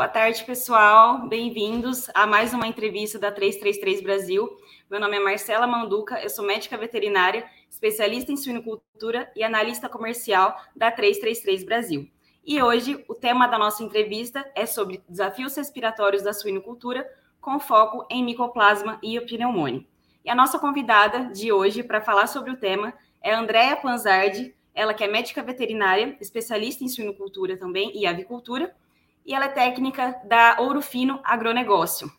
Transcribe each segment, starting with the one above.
Boa tarde, pessoal. Bem-vindos a mais uma entrevista da 333 Brasil. Meu nome é Marcela Manduca, eu sou médica veterinária, especialista em suinocultura e analista comercial da 333 Brasil. E hoje o tema da nossa entrevista é sobre desafios respiratórios da suinocultura com foco em micoplasma e pneumonia. E a nossa convidada de hoje para falar sobre o tema é Andréa Panzardi, ela que é médica veterinária, especialista em suinocultura também e avicultura, e ela é técnica da Ouro Fino Agronegócio.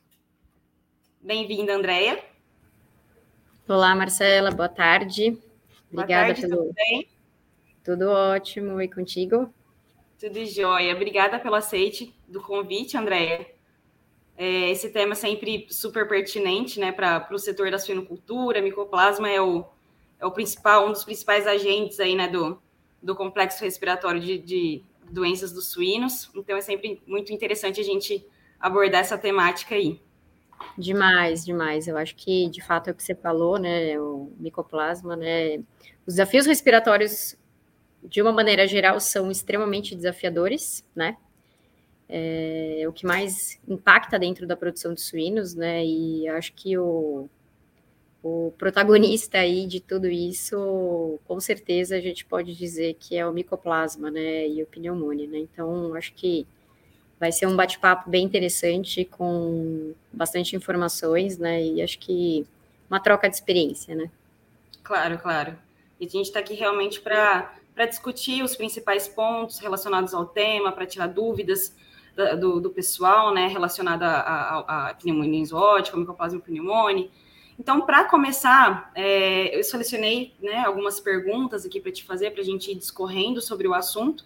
Bem-vinda, Andréia. Olá, Marcela, boa tarde. Obrigada boa tarde, pelo. Tudo bem? Tudo ótimo. E contigo? Tudo jóia. Obrigada pelo aceite do convite, Andréia. É, esse tema é sempre super pertinente né, para o setor da suinocultura. Micoplasma é o, é o principal, um dos principais agentes aí, né, do, do complexo respiratório de, de doenças dos suínos. Então é sempre muito interessante a gente abordar essa temática aí. Demais, demais. Eu acho que de fato é o que você falou, né? O micoplasma, né? Os desafios respiratórios, de uma maneira geral, são extremamente desafiadores, né? É, o que mais impacta dentro da produção de suínos, né? E acho que o o protagonista aí de tudo isso, com certeza a gente pode dizer que é o micoplasma, né, e o pneumonia, né? Então, acho que vai ser um bate-papo bem interessante com bastante informações, né? E acho que uma troca de experiência, né? Claro, claro. E a gente está aqui realmente para discutir os principais pontos relacionados ao tema, para tirar dúvidas do, do, pessoal, né, relacionada à pneumonia exótica, micoplasma pneumonia, então, para começar, é, eu selecionei né, algumas perguntas aqui para te fazer, para a gente ir discorrendo sobre o assunto.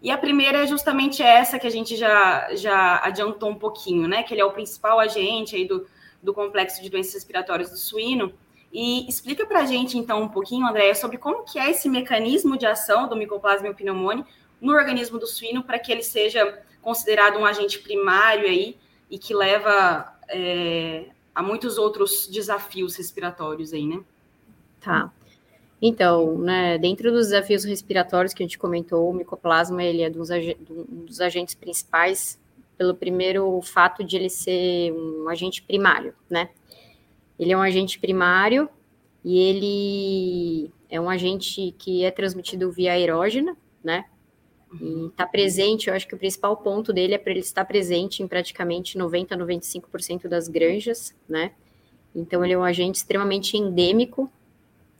E a primeira é justamente essa que a gente já, já adiantou um pouquinho, né? Que ele é o principal agente aí do, do complexo de doenças respiratórias do suíno. E explica para a gente, então, um pouquinho, Andréia, sobre como que é esse mecanismo de ação do Mycoplasma pneumoniae no organismo do suíno para que ele seja considerado um agente primário aí e que leva é, há muitos outros desafios respiratórios aí, né? Tá. Então, né, dentro dos desafios respiratórios que a gente comentou, o micoplasma ele é dos, um dos agentes principais pelo primeiro fato de ele ser um agente primário, né? Ele é um agente primário e ele é um agente que é transmitido via aerógena, né? E está presente, eu acho que o principal ponto dele é para ele estar presente em praticamente 90 a 95% das granjas, né? Então ele é um agente extremamente endêmico,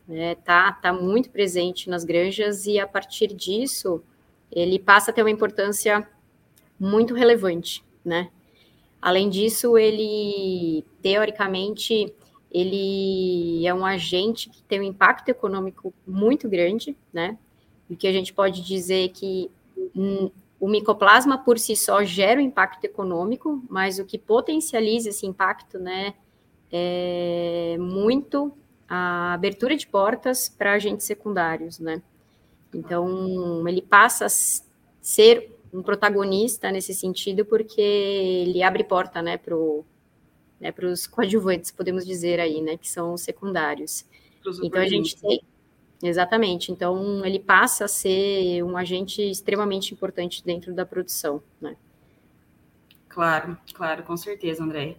né? Tá, tá muito presente nas granjas e a partir disso ele passa a ter uma importância muito relevante, né? Além disso, ele teoricamente ele é um agente que tem um impacto econômico muito grande, né? E que a gente pode dizer que o micoplasma por si só gera um impacto econômico, mas o que potencializa esse impacto, né, é muito a abertura de portas para agentes secundários, né? Então, ele passa a ser um protagonista nesse sentido, porque ele abre porta, né, para né, os coadjuvantes, podemos dizer aí, né, que são os secundários. Então, a gente tem, Exatamente. Então, ele passa a ser um agente extremamente importante dentro da produção, né? Claro, claro, com certeza, André.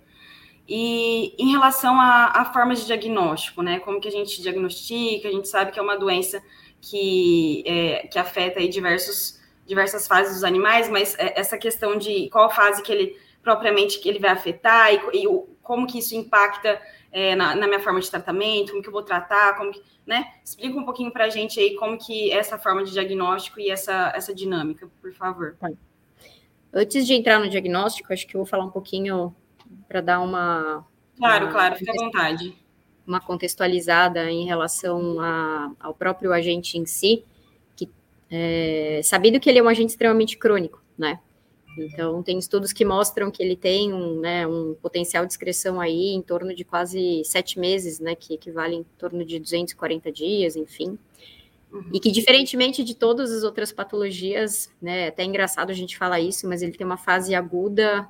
E em relação à, forma de diagnóstico, né? Como que a gente diagnostica? A gente sabe que é uma doença que, é, que afeta aí diversos, diversas fases dos animais, mas é, essa questão de qual fase que ele propriamente que ele vai afetar e, e como que isso impacta é, na, na, minha forma de tratamento, como que eu vou tratar, como que, né? Explica um pouquinho para a gente aí como que é essa forma de diagnóstico e essa, essa dinâmica, por favor. Tá. Antes de entrar no diagnóstico, acho que eu vou falar um pouquinho para dar uma... Claro, uma, claro, fica à vontade. Uma contextualizada em relação a, ao próprio agente em si, que é, sabido que ele é um agente extremamente crônico, né? Então, tem estudos que mostram que ele tem um, né, um potencial de excreção aí em torno de quase sete meses, né, que equivale em torno de 240 dias, enfim. Uhum. E que, diferentemente de todas as outras patologias, né, é até engraçado a gente falar isso, mas ele tem uma fase aguda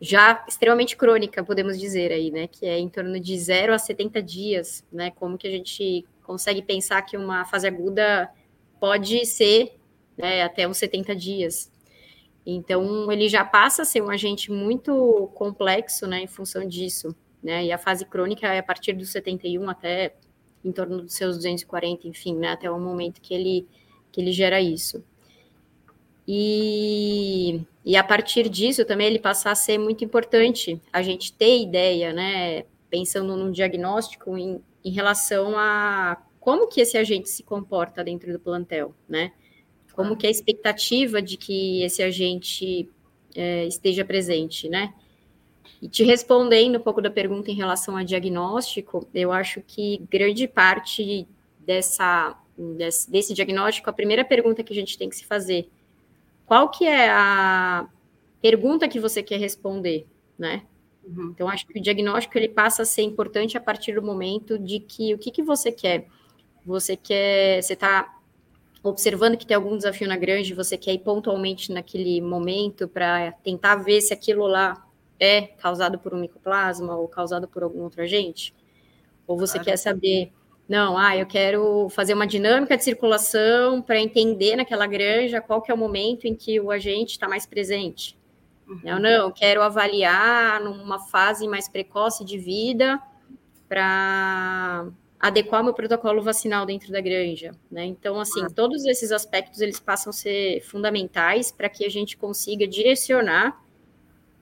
já extremamente crônica, podemos dizer aí, né, que é em torno de 0 a 70 dias, né, como que a gente consegue pensar que uma fase aguda pode ser né, até uns 70 dias. Então, ele já passa a ser um agente muito complexo, né, em função disso, né, e a fase crônica é a partir dos 71 até em torno dos seus 240, enfim, né, até o momento que ele, que ele gera isso. E, e a partir disso também ele passa a ser muito importante a gente ter ideia, né, pensando num diagnóstico em, em relação a como que esse agente se comporta dentro do plantel, né? Como que é a expectativa de que esse agente é, esteja presente, né? E te respondendo um pouco da pergunta em relação a diagnóstico, eu acho que grande parte dessa, desse, desse diagnóstico, a primeira pergunta que a gente tem que se fazer, qual que é a pergunta que você quer responder, né? Uhum. Então, acho que o diagnóstico ele passa a ser importante a partir do momento de que o que, que você quer. Você quer, você está observando que tem algum desafio na grande, você quer ir pontualmente naquele momento para tentar ver se aquilo lá é causado por um micoplasma ou causado por algum outro agente? Ou você claro. quer saber, não, ah, eu quero fazer uma dinâmica de circulação para entender naquela granja qual que é o momento em que o agente está mais presente. Uhum. Não, não, quero avaliar numa fase mais precoce de vida para adequar meu protocolo vacinal dentro da granja, né? Então, assim, todos esses aspectos eles passam a ser fundamentais para que a gente consiga direcionar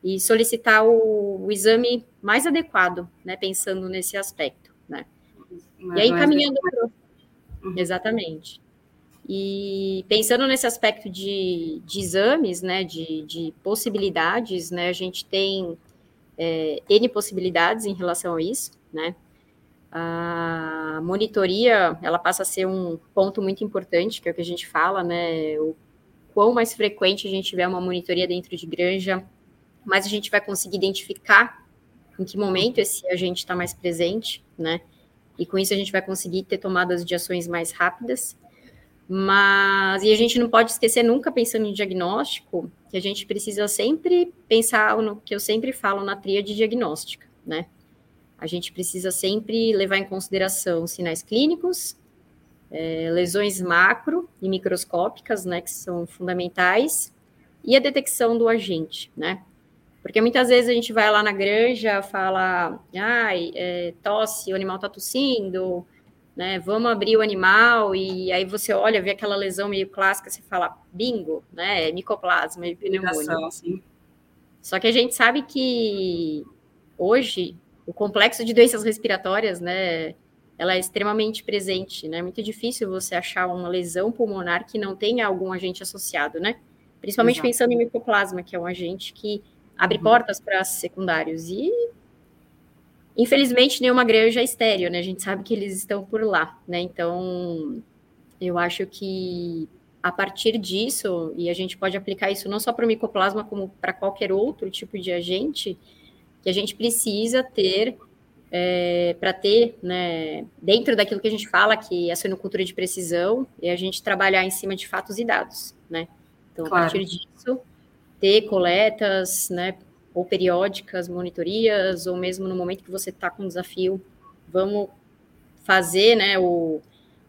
e solicitar o, o exame mais adequado, né? Pensando nesse aspecto, né? Mas e aí caminhando pro... uhum. exatamente. E pensando nesse aspecto de, de exames, né? De, de possibilidades, né? A gente tem é, N possibilidades em relação a isso, né? A monitoria, ela passa a ser um ponto muito importante, que é o que a gente fala, né? O quão mais frequente a gente tiver uma monitoria dentro de granja, mais a gente vai conseguir identificar em que momento esse agente está mais presente, né? E com isso a gente vai conseguir ter tomadas de ações mais rápidas. Mas, e a gente não pode esquecer nunca pensando em diagnóstico, que a gente precisa sempre pensar no que eu sempre falo na tríade diagnóstica, né? A gente precisa sempre levar em consideração sinais clínicos, é, lesões macro e microscópicas, né, que são fundamentais, e a detecção do agente, né? Porque muitas vezes a gente vai lá na granja, fala, ai, é, tosse, o animal tá tossindo, né? Vamos abrir o animal, e aí você olha, vê aquela lesão meio clássica, você fala, bingo, né? É micoplasma e pneumonia. Só que a gente sabe que hoje o complexo de doenças respiratórias, né, ela é extremamente presente, né? É muito difícil você achar uma lesão pulmonar que não tenha algum agente associado, né? Principalmente Exato. pensando em micoplasma, que é um agente que abre uhum. portas para secundários. E, infelizmente, nenhuma granja é estéreo, né? A gente sabe que eles estão por lá, né? Então, eu acho que a partir disso, e a gente pode aplicar isso não só para o micoplasma, como para qualquer outro tipo de agente, que a gente precisa ter é, para ter, né, dentro daquilo que a gente fala, que é a suinocultura de precisão, e a gente trabalhar em cima de fatos e dados, né? Então, claro. a partir disso, ter coletas, né, ou periódicas, monitorias, ou mesmo no momento que você está com um desafio, vamos fazer, né, o,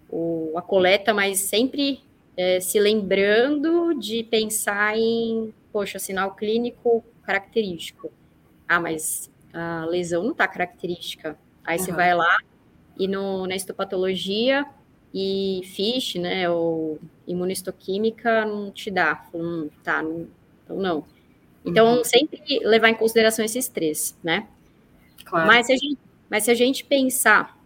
o a coleta, mas sempre é, se lembrando de pensar em, poxa, sinal clínico característico ah, mas a lesão não está característica. Aí uhum. você vai lá e no, na histopatologia e FISH, né, ou imunistoquímica não te dá. Hum, tá, não, então não. Então, uhum. sempre levar em consideração esses três, né? Claro. Mas, se a gente, mas se a gente pensar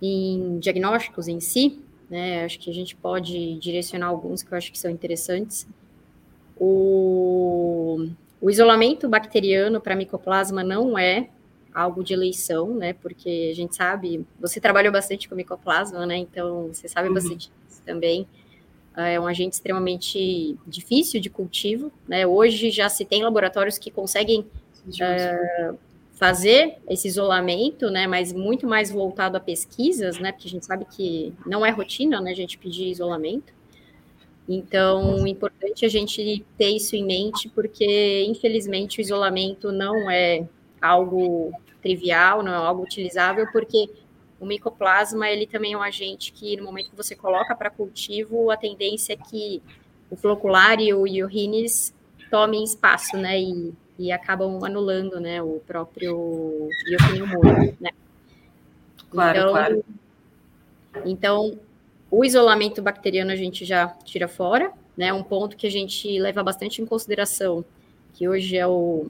em diagnósticos em si, né, acho que a gente pode direcionar alguns que eu acho que são interessantes. O, o isolamento bacteriano para micoplasma não é algo de eleição, né? Porque a gente sabe, você trabalhou bastante com micoplasma, né? Então você sabe uhum. bastante disso também. É um agente extremamente difícil de cultivo, né? Hoje já se tem laboratórios que conseguem uh, fazer esse isolamento, né? Mas muito mais voltado a pesquisas, né? Porque a gente sabe que não é rotina, né? A gente pedir isolamento. Então, é importante a gente ter isso em mente, porque, infelizmente, o isolamento não é algo trivial, não é algo utilizável, porque o micoplasma, ele também é um agente que, no momento que você coloca para cultivo, a tendência é que o flocular e o iorines tomem espaço, né? E, e acabam anulando, né? O próprio biopneumônio, né? Claro, então, claro. Então, o isolamento bacteriano a gente já tira fora, né? Um ponto que a gente leva bastante em consideração, que hoje é o,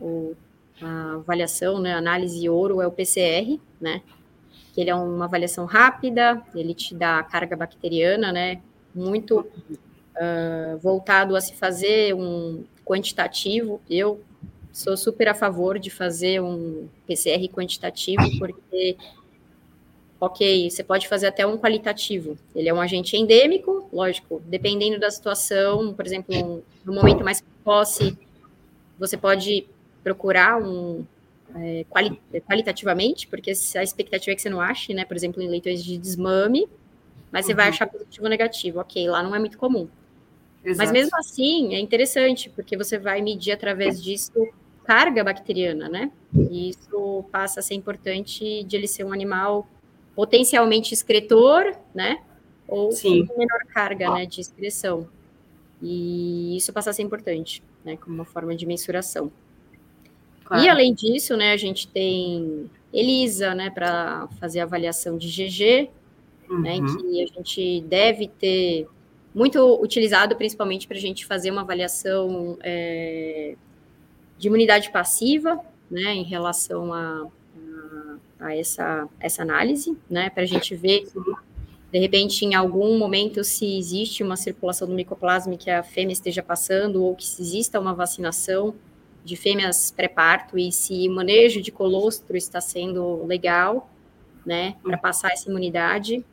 o a avaliação, né? Análise ouro é o PCR, né? Que ele é uma avaliação rápida, ele te dá carga bacteriana, né? Muito uh, voltado a se fazer um quantitativo. Eu sou super a favor de fazer um PCR quantitativo, porque ok, você pode fazer até um qualitativo. Ele é um agente endêmico, lógico, dependendo da situação, por exemplo, no momento mais precoce, você pode procurar um é, quali qualitativamente, porque a expectativa é que você não ache, né? Por exemplo, em leitões de desmame, mas você vai uhum. achar positivo ou negativo. Ok, lá não é muito comum. Exato. Mas mesmo assim, é interessante, porque você vai medir através disso carga bacteriana, né? E isso passa a ser importante de ele ser um animal potencialmente excretor, né? Ou Sim. com menor carga né, de excreção. E isso passa a ser importante, né? Como uma forma de mensuração. Claro. E além disso, né, a gente tem ELISA, né, para fazer a avaliação de GG, uhum. né, que a gente deve ter muito utilizado principalmente para a gente fazer uma avaliação é, de imunidade passiva, né, em relação a, a essa, essa análise, né, para a gente ver, de repente, em algum momento, se existe uma circulação do micoplasma que a fêmea esteja passando, ou que se exista uma vacinação de fêmeas pré-parto, e se o manejo de colostro está sendo legal, né, para passar essa imunidade.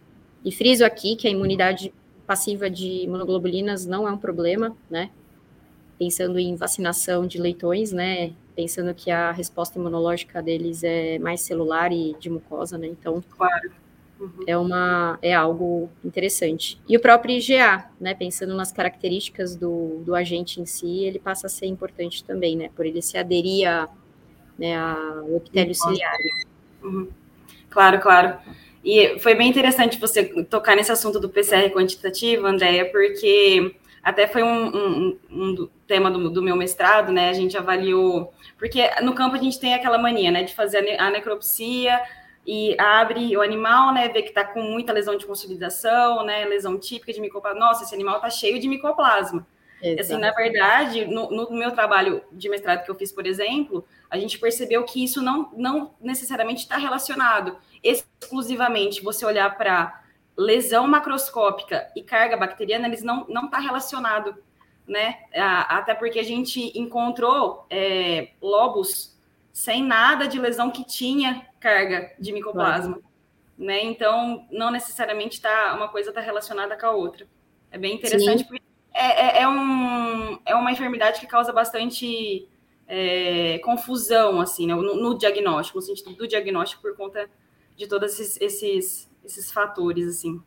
E friso aqui que a imunidade passiva de imunoglobulinas não é um problema, né, pensando em vacinação de leitões, né, pensando que a resposta imunológica deles é mais celular e de mucosa, né? Então, claro. Uhum. é uma é algo interessante. E o próprio IgA, né? Pensando nas características do, do agente em si, ele passa a ser importante também, né? Por ele se aderir a, né, ao epitélio ciliar. Uhum. Claro, claro. E foi bem interessante você tocar nesse assunto do PCR quantitativo, Andréia, porque até foi um, um, um tema do, do, meu mestrado, né? A gente avaliou, porque no campo a gente tem aquela mania, né, de fazer a necropsia e abre o animal, né, vê que está com muita lesão de consolidação, né, lesão típica de micoplasma. Nossa, esse animal está cheio de micoplasma. Exato. Assim, na verdade, no, no, meu trabalho de mestrado que eu fiz, por exemplo, a gente percebeu que isso não, não necessariamente está relacionado exclusivamente você olhar para lesão macroscópica e carga bacteriana, eles não não está relacionado, né? Até porque a gente encontrou é, lobos sem nada de lesão que tinha carga de micoplasma, claro. né? Então não necessariamente tá uma coisa está relacionada com a outra. É bem interessante Sim. porque é, é, é, um, é uma enfermidade que causa bastante é, confusão assim, né? no, no, diagnóstico, no sentido do diagnóstico por conta de todos esses, esses esses fatores, assim.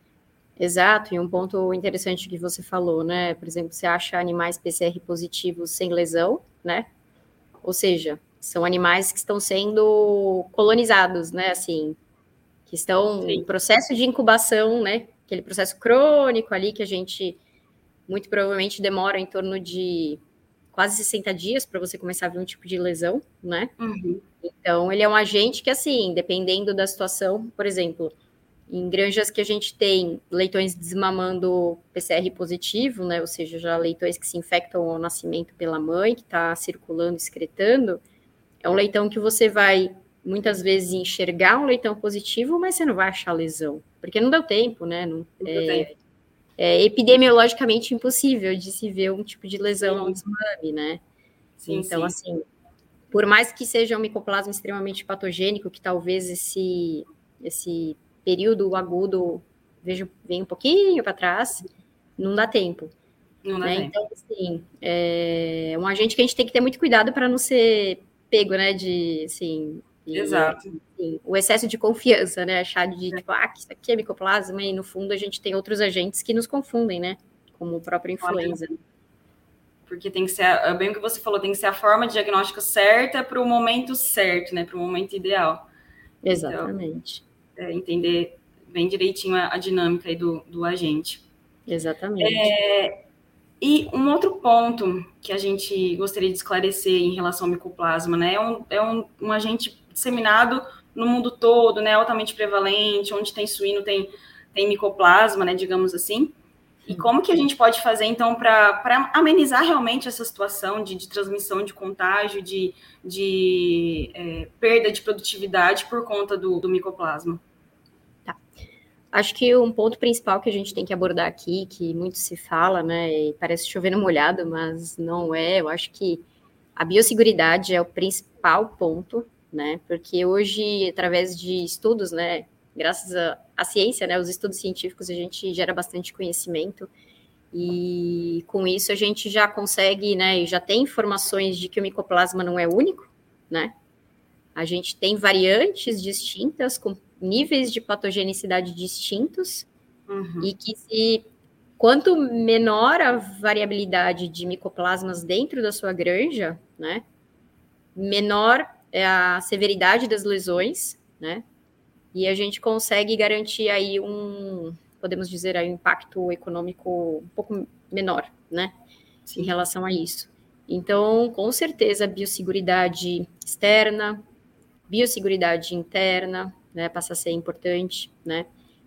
Exato, e um ponto interessante que você falou, né? Por exemplo, você acha animais PCR positivos sem lesão, né? Ou seja, são animais que estão sendo colonizados, né? Assim, que estão Sim. em processo de incubação, né? Aquele processo crônico ali que a gente muito provavelmente demora em torno de quase 60 dias para você começar a ver um tipo de lesão, né? Uhum. Então, ele é um agente que, assim, dependendo da situação, por exemplo, em granjas que a gente tem leitões desmamando PCR positivo, né, ou seja, já leitões que se infectam ao nascimento pela mãe, que está circulando, excretando, é um leitão que você vai muitas vezes enxergar um leitão positivo, mas você não vai achar lesão, porque não deu tempo, né? Não, é, é, epidemiologicamente impossível de se ver um tipo de lesão ao desmame, né? Sim, então, sim. assim, por mais que seja um micoplasma extremamente patogênico, que talvez esse, esse período agudo vejo vem um pouquinho para trás, não dá tempo. Não dá né? tempo. Então, assim, é um agente que a gente tem que ter muito cuidado para não ser pego, né, de, assim... Exato. assim, o excesso de confiança, né, achar de, tipo, ah, isso aqui é micoplasma, e no fundo a gente tem outros agentes que nos confundem, né, como o próprio influenza. Porque tem que ser, é bem o que você falou, tem que ser a forma de diagnóstico certa para o momento certo, né, para o momento ideal. Exatamente. Então, é, entender bem direitinho a, a dinâmica aí do, do agente. Exatamente. É, E um outro ponto que a gente gostaria de esclarecer em relação ao micoplasma, né? É um, é um, um agente disseminado no mundo todo, né? Altamente prevalente, onde tem suíno tem, tem micoplasma, né? Digamos assim. E como que a gente pode fazer, então, para amenizar realmente essa situação de, de transmissão de contágio, de, de é, perda de produtividade por conta do, do micoplasma? Acho que um ponto principal que a gente tem que abordar aqui, que muito se fala, né, e parece chover no molhado, mas não é, eu acho que a biosseguridade é o principal ponto, né, porque hoje, através de estudos, né, graças à ciência, né, os estudos científicos, a gente gera bastante conhecimento e com isso a gente já consegue, né, já tem informações de que o micoplasma não é único, né? A gente tem variantes distintas com níveis de patogenicidade distintos uhum. e que se quanto menor a variabilidade de micoplasmas dentro da sua granja, né, menor é a severidade das lesões, né? e a gente consegue garantir aí um, podemos dizer, aí um impacto econômico um pouco menor, né, Sim. em relação a isso. Então, com certeza, biosseguridade externa, biosseguridade interna, né, passa a ser importante, né,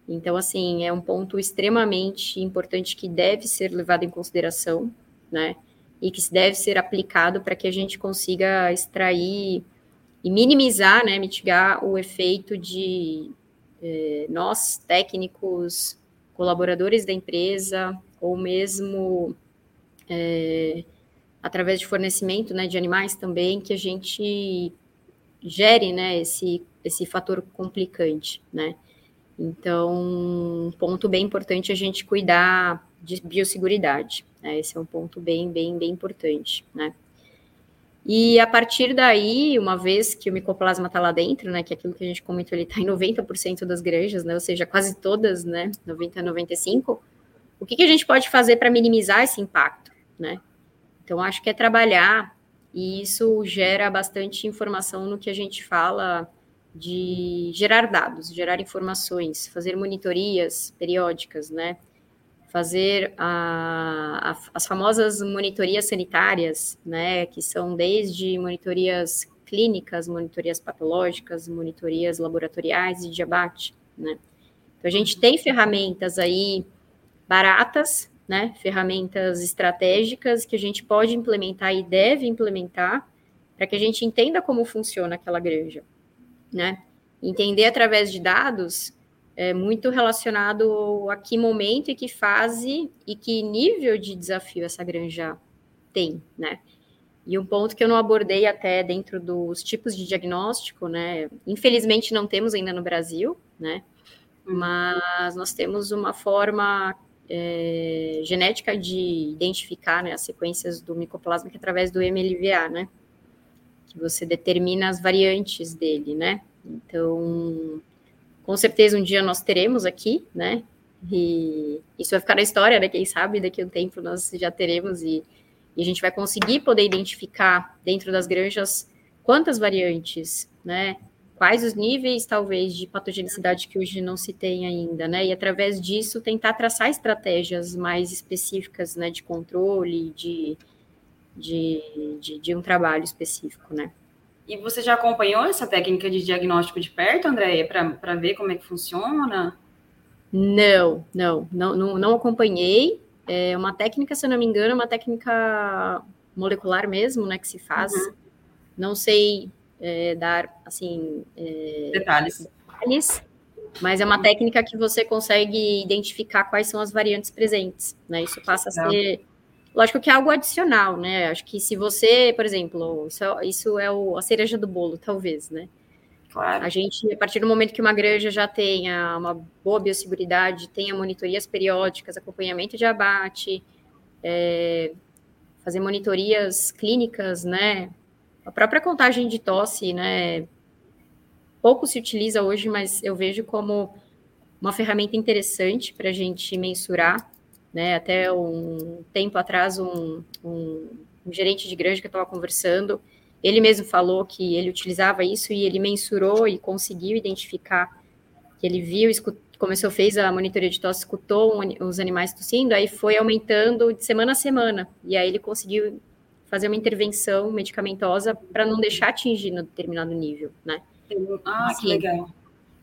então, assim, é um ponto extremamente importante que deve ser levado em consideração, né, e que deve ser aplicado para que a gente consiga extrair e minimizar, né, mitigar o efeito de eh, nós, técnicos, colaboradores da empresa, ou mesmo eh, através de fornecimento né, de animais também, que a gente gere né, esse, esse fator complicante, né? Então, um ponto bem importante é a gente cuidar de biosseguridade. Né? Esse é um ponto bem, bem, bem importante, né? E a partir daí, uma vez que o micoplasma está lá dentro, né, que é aquilo que a gente comentou, ele está em 90% das granjas, né, ou seja, quase todas, né, 90 a 95, o que, que a gente pode fazer para minimizar esse impacto, né? Então, acho que é trabalhar, e isso gera bastante informação no que a gente fala de gerar dados, gerar informações, fazer monitorias periódicas, né? fazer a, a, as famosas monitorias sanitárias, né, que são desde monitorias clínicas, monitorias patológicas, monitorias laboratoriais e de abate, né. Então, a gente tem ferramentas aí baratas, né, ferramentas estratégicas que a gente pode implementar e deve implementar para que a gente entenda como funciona aquela granja, né. Entender através de dados é muito relacionado a que momento e que fase e que nível de desafio essa granja tem, né? E um ponto que eu não abordei até dentro dos tipos de diagnóstico, né? Infelizmente não temos ainda no Brasil, né? Uhum. Mas nós temos uma forma é, genética de identificar né, as sequências do micoplasma que é através do MLVA, né? Que você determina as variantes dele, né? Então, com certeza um dia nós teremos aqui, né? E isso vai ficar na história, né? Quem sabe daqui a um tempo nós já teremos e, e a gente vai conseguir poder identificar dentro das granjas quantas variantes, né? Quais os níveis, talvez, de patogenicidade que hoje não se tem ainda, né? E através disso tentar traçar estratégias mais específicas, né? De controle, de, de, de, de um trabalho específico, né? E você já acompanhou essa técnica de diagnóstico de perto, Andréia, para ver como é que funciona? Não, não, não, não, não acompanhei. É uma técnica, se eu não me engano, é uma técnica molecular mesmo, né, que se faz. Uhum. Não sei é, dar, assim... É, detalhes. detalhes. Mas é uma técnica que você consegue identificar quais são as variantes presentes, né? Isso passa a ser Lógico que é algo adicional, né? Acho que se você, por exemplo, isso é, isso é o, a cereja do bolo, talvez, né? Claro. A gente, a partir do momento que uma granja já tenha uma boa biosseguridade, tenha monitorias periódicas, acompanhamento de abate, é, fazer monitorias clínicas, né? A própria contagem de tosse, né? Pouco se utiliza hoje, mas eu vejo como uma ferramenta interessante para a gente mensurar né? Até um tempo atrás, um, um, um gerente de granja que eu estava conversando, ele mesmo falou que ele utilizava isso e ele mensurou e conseguiu identificar que ele viu, escutou, começou, fez a monitoria de tosse, escutou os animais tossindo, aí foi aumentando de semana a semana, e aí ele conseguiu fazer uma intervenção medicamentosa para não deixar atingir no determinado nível, né? Ah, assim, que legal.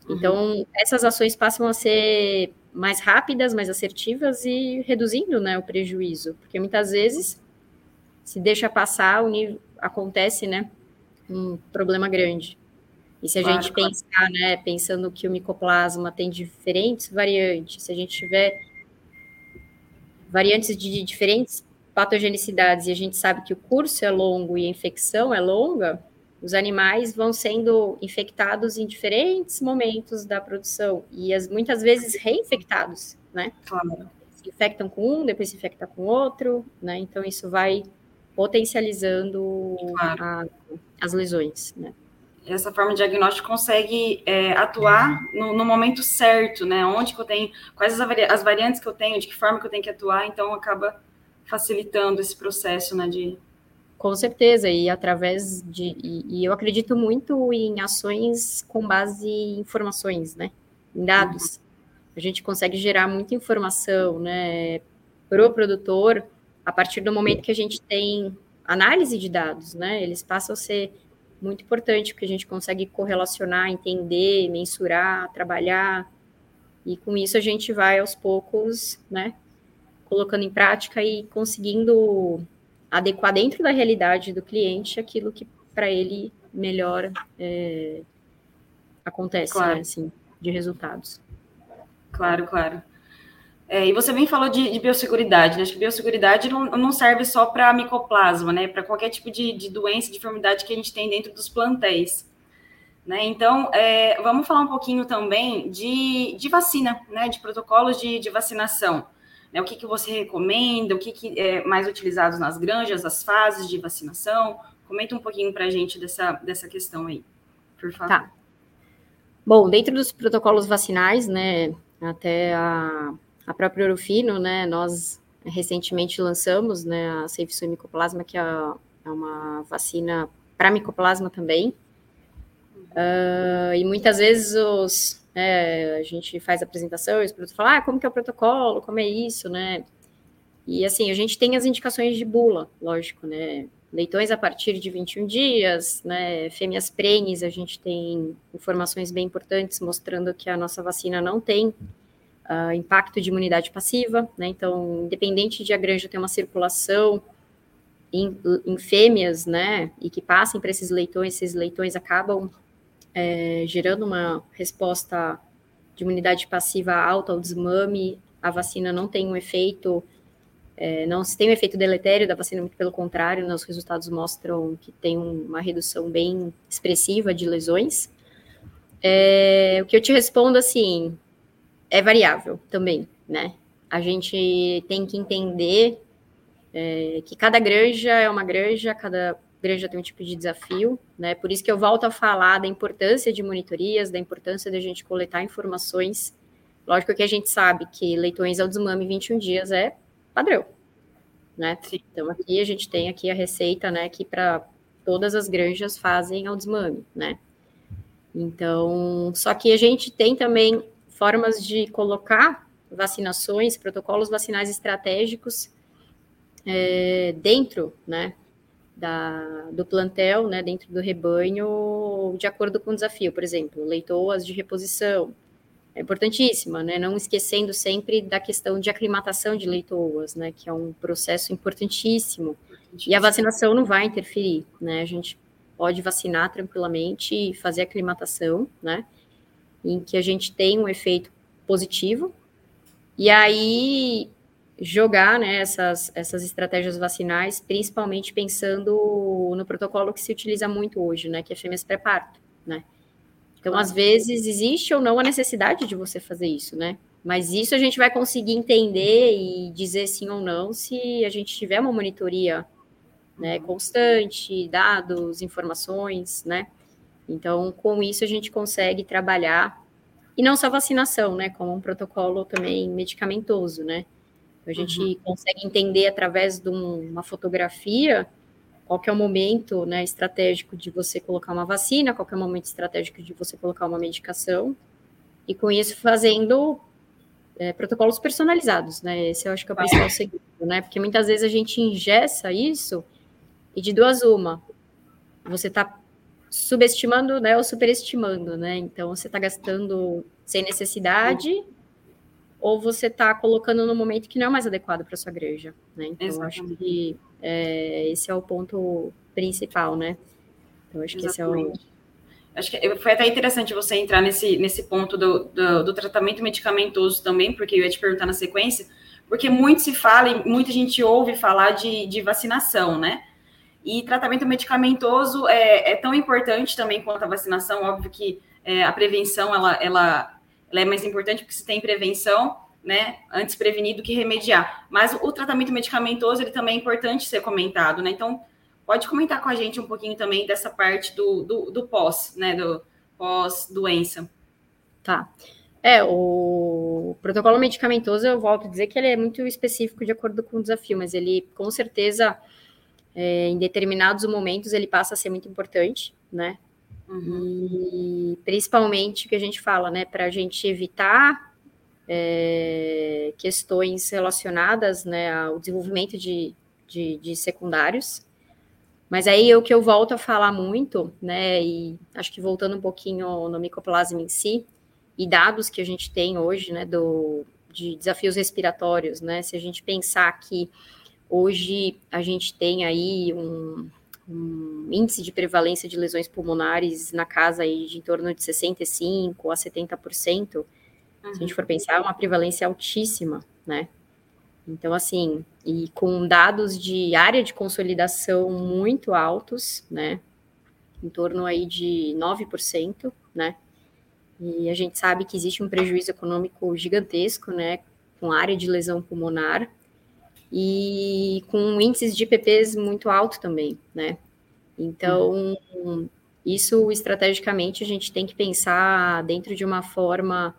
Então, uhum. essas ações passam a ser mais rápidas, mais assertivas e reduzindo né, o prejuízo, porque muitas vezes se deixa passar, nível, acontece né, um problema grande. E se a claro, gente claro. pensar, né, pensando que o micoplasma tem diferentes variantes, se a gente tiver variantes de diferentes patogenicidades e a gente sabe que o curso é longo e a infecção é longa, os animais vão sendo infectados em diferentes momentos da produção e as, muitas vezes reinfectados, né? Claro. Se infectam com um, depois se infecta com outro, né? Então isso vai potencializando claro. a, as lesões, né? Essa forma de diagnóstico consegue é, atuar no, no, momento certo, né? Onde que eu tenho, quais as, as variantes que eu tenho, de que forma que eu tenho que atuar, então acaba facilitando esse processo, né? De, com certeza, e através de. E, e, eu acredito muito em ações com base em informações, né? Em dados. Uhum. A gente consegue gerar muita informação, né? Para o produtor, a partir do momento que a gente tem análise de dados, né? Eles passam a ser muito importante, porque a gente consegue correlacionar, entender, mensurar, trabalhar. E com isso a gente vai aos poucos, né? Colocando em prática e conseguindo adequar dentro da realidade do cliente aquilo que para ele melhor é, acontece, claro. né, assim, de resultados. Claro, claro. É, e você bem falou de, de biosseguridade, né? Acho que biosseguridade não, não serve só para micoplasma, né? Para qualquer tipo de, de doença, de enfermidade que a gente tem dentro dos plantéis. Né? Então, é, vamos falar um pouquinho também de, de vacina, né? De protocolos de, de vacinação. Né? O que, que você recomenda? O que, que é mais utilizado nas granjas, as fases de vacinação? Comenta um pouquinho para a gente dessa, dessa questão aí, por favor. Tá. Bom, dentro dos protocolos vacinais, né, até a, a própria Orofino, né, nós recentemente lançamos, né, a Safe Micoplasma, que é, é uma vacina para micoplasma também. Uh, e muitas vezes os, é, a gente faz a apresentação os produtos falam, ah, como que é o protocolo, como é isso, né? E assim, a gente tem as indicações de bula, lógico, né? Leitões a partir de 21 dias, né? Fêmeas prenes, a gente tem informações bem importantes mostrando que a nossa vacina não tem uh, impacto de imunidade passiva, né? Então, independente de a granja ter uma circulação em, em fêmeas, né? E que passem para esses leitões, esses leitões acabam é, gerando uma resposta de imunidade passiva alta ao desmame, a vacina não tem um efeito, é, não se tem um efeito deletério da vacina, muito pelo contrário, né, os resultados mostram que tem uma redução bem expressiva de lesões. É, o que eu te respondo, assim, é variável também, né? A gente tem que entender é, que cada granja é uma granja, cada granja tem um tipo de desafio, né? Por isso que eu volto a falar da importância de monitorias, da importância da gente coletar informações. Lógico que a gente sabe que leitões ao desmame 21 dias é padrão, né? Sim. Então aqui a gente tem aqui a receita, né, que para todas as granjas fazem ao desmame, né? Então, só que a gente tem também formas de colocar vacinações, protocolos vacinais estratégicos é, dentro, né, da, do plantel, né, dentro do rebanho, de acordo com o desafio. Por exemplo, leitoas de reposição, é importantíssima, né, não esquecendo sempre da questão de aclimatação de leitoas, né, que é um processo importantíssimo. E a vacinação não vai interferir, né, a gente pode vacinar tranquilamente e fazer aclimatação, né, em que a gente tem um efeito positivo. E aí, jogar né, essas, essas estratégias vacinais, principalmente pensando no protocolo que se utiliza muito hoje, né, que é fêmeas pré-parto, né. Então, às vezes, existe ou não a necessidade de você fazer isso, né? Mas isso a gente vai conseguir entender e dizer sim ou não se a gente tiver uma monitoria né, constante, dados, informações, né? Então, com isso a gente consegue trabalhar, e não só vacinação, né, como um protocolo também medicamentoso, né? A gente uhum. consegue entender através de uma fotografia qual é o momento né, estratégico de você colocar uma vacina, qual é o momento estratégico de você colocar uma medicação, e com isso fazendo é, protocolos personalizados, né? Esse eu acho que é o principal segredo, né? Porque muitas vezes a gente ingessa isso e de duas uma, você está subestimando, né, ou superestimando, né? Então você está gastando sem necessidade ou você está colocando no momento que não é mais adequado para sua igreja, né? Então Exatamente. acho que é, esse é o ponto principal, né? Então acho Exatamente. que esse é o Acho que foi até interessante você entrar nesse, nesse ponto do, do, do, tratamento medicamentoso também, porque eu ia te perguntar na sequência, porque muito se fala e muita gente ouve falar de, de vacinação, né? E tratamento medicamentoso é, é, tão importante também quanto a vacinação, óbvio que é, a prevenção ela, ela, ela, é mais importante porque se tem prevenção, né? Antes prevenir do que remediar. Mas o tratamento medicamentoso ele também é importante ser comentado, né? Então, pode comentar com a gente um pouquinho também dessa parte do, do, do pós, né? Do pós-doença. Tá. É, o protocolo medicamentoso, eu volto a dizer que ele é muito específico de acordo com o desafio, mas ele com certeza é, em determinados momentos ele passa a ser muito importante, né? Uhum. E principalmente o que a gente fala, né, para a gente evitar é, questões relacionadas né, ao desenvolvimento de, de, de, secundários. Mas aí o que eu volto a falar muito, né, e acho que voltando um pouquinho no micoplasma em si, e dados que a gente tem hoje, né, do, de desafios respiratórios, né, se a gente pensar que Hoje a gente tem aí um, um, índice de prevalência de lesões pulmonares na casa aí de em torno de 65 a 70%. Uhum. Se a gente for pensar, é uma prevalência altíssima, né? Então, assim, e com dados de área de consolidação muito altos, né? Em torno aí de 9%, né? E a gente sabe que existe um prejuízo econômico gigantesco, né? Com área de lesão pulmonar, e com índices de IPPs muito alto também, né? Então, uhum. isso estrategicamente a gente tem que pensar dentro de uma forma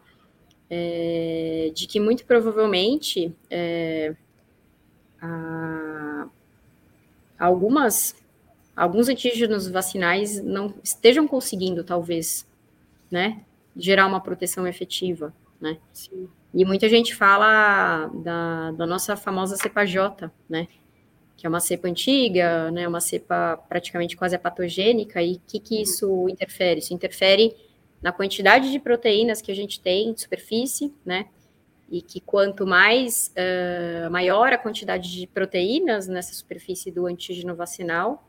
é, de que muito provavelmente é, a, algumas alguns antígenos vacinais não estejam conseguindo talvez, né, gerar uma proteção efetiva, né? Sim. E muita gente fala da, da nossa famosa cepa J, né? Que é uma cepa antiga, né? Uma cepa praticamente quase patogênica. E o que, que isso interfere? Isso interfere na quantidade de proteínas que a gente tem de superfície, né? E que quanto mais uh, maior a quantidade de proteínas nessa superfície do antígeno vacinal,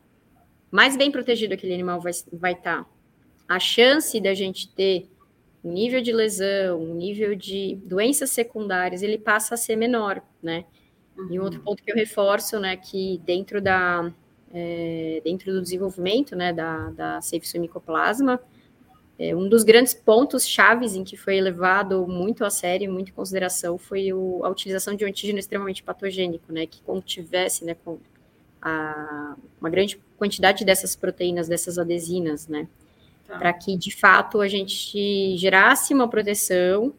mais bem protegido aquele animal vai estar. Vai tá. A chance da gente ter o nível de lesão, o nível de doenças secundárias, ele passa a ser menor, né? Uhum. E um outro ponto que eu reforço, né, que dentro da é, dentro do desenvolvimento, né, da, da Safe Micoplasma, é, um dos grandes pontos chaves em que foi levado muito a sério, muito em consideração, foi o, a utilização de um antígeno extremamente patogênico, né, que contivesse, né, com a, uma grande quantidade dessas proteínas, dessas adesinas, né, tá. para que de fato a gente gerasse uma proteção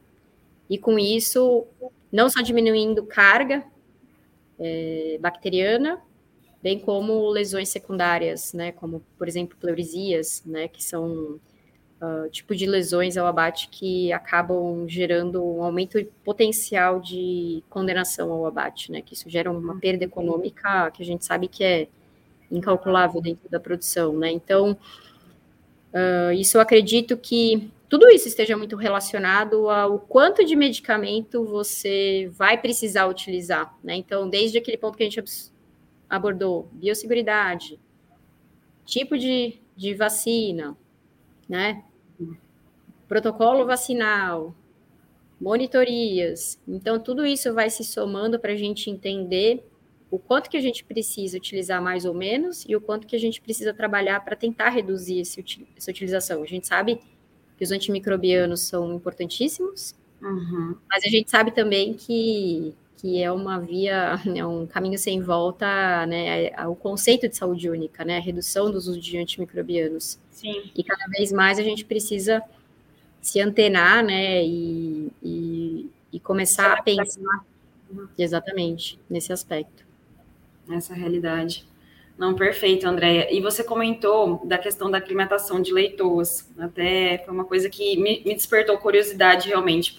e com isso não só diminuindo carga é, bacteriana, bem como lesões secundárias, né, como por exemplo pleurisias, né, que são uh, tipo de lesões ao abate que acabam gerando um aumento potencial de condenação ao abate, né, que isso gera uma perda econômica que a gente sabe que é incalculável dentro da produção, né, então Uh, isso eu acredito que tudo isso esteja muito relacionado ao quanto de medicamento você vai precisar utilizar, né? Então, desde aquele ponto que a gente abordou, biosseguridade, tipo de, de vacina, né? Protocolo vacinal, monitorias. Então, tudo isso vai se somando para a gente entender o quanto que a gente precisa utilizar mais ou menos e o quanto que a gente precisa trabalhar para tentar reduzir esse, essa utilização. A gente sabe que os antimicrobianos são importantíssimos, uhum. mas a gente sabe também que, que é uma via, é um caminho sem volta, né, é, o conceito de saúde única, né, a redução dos usos de antimicrobianos. Sim. E cada vez mais a gente precisa se antenar, né, e, e, e começar a pensar exatamente nesse aspecto nessa realidade. Não, perfeito, Andréia. E você comentou da questão da aclimatação de leitoas. Até foi uma coisa que me, me despertou curiosidade realmente.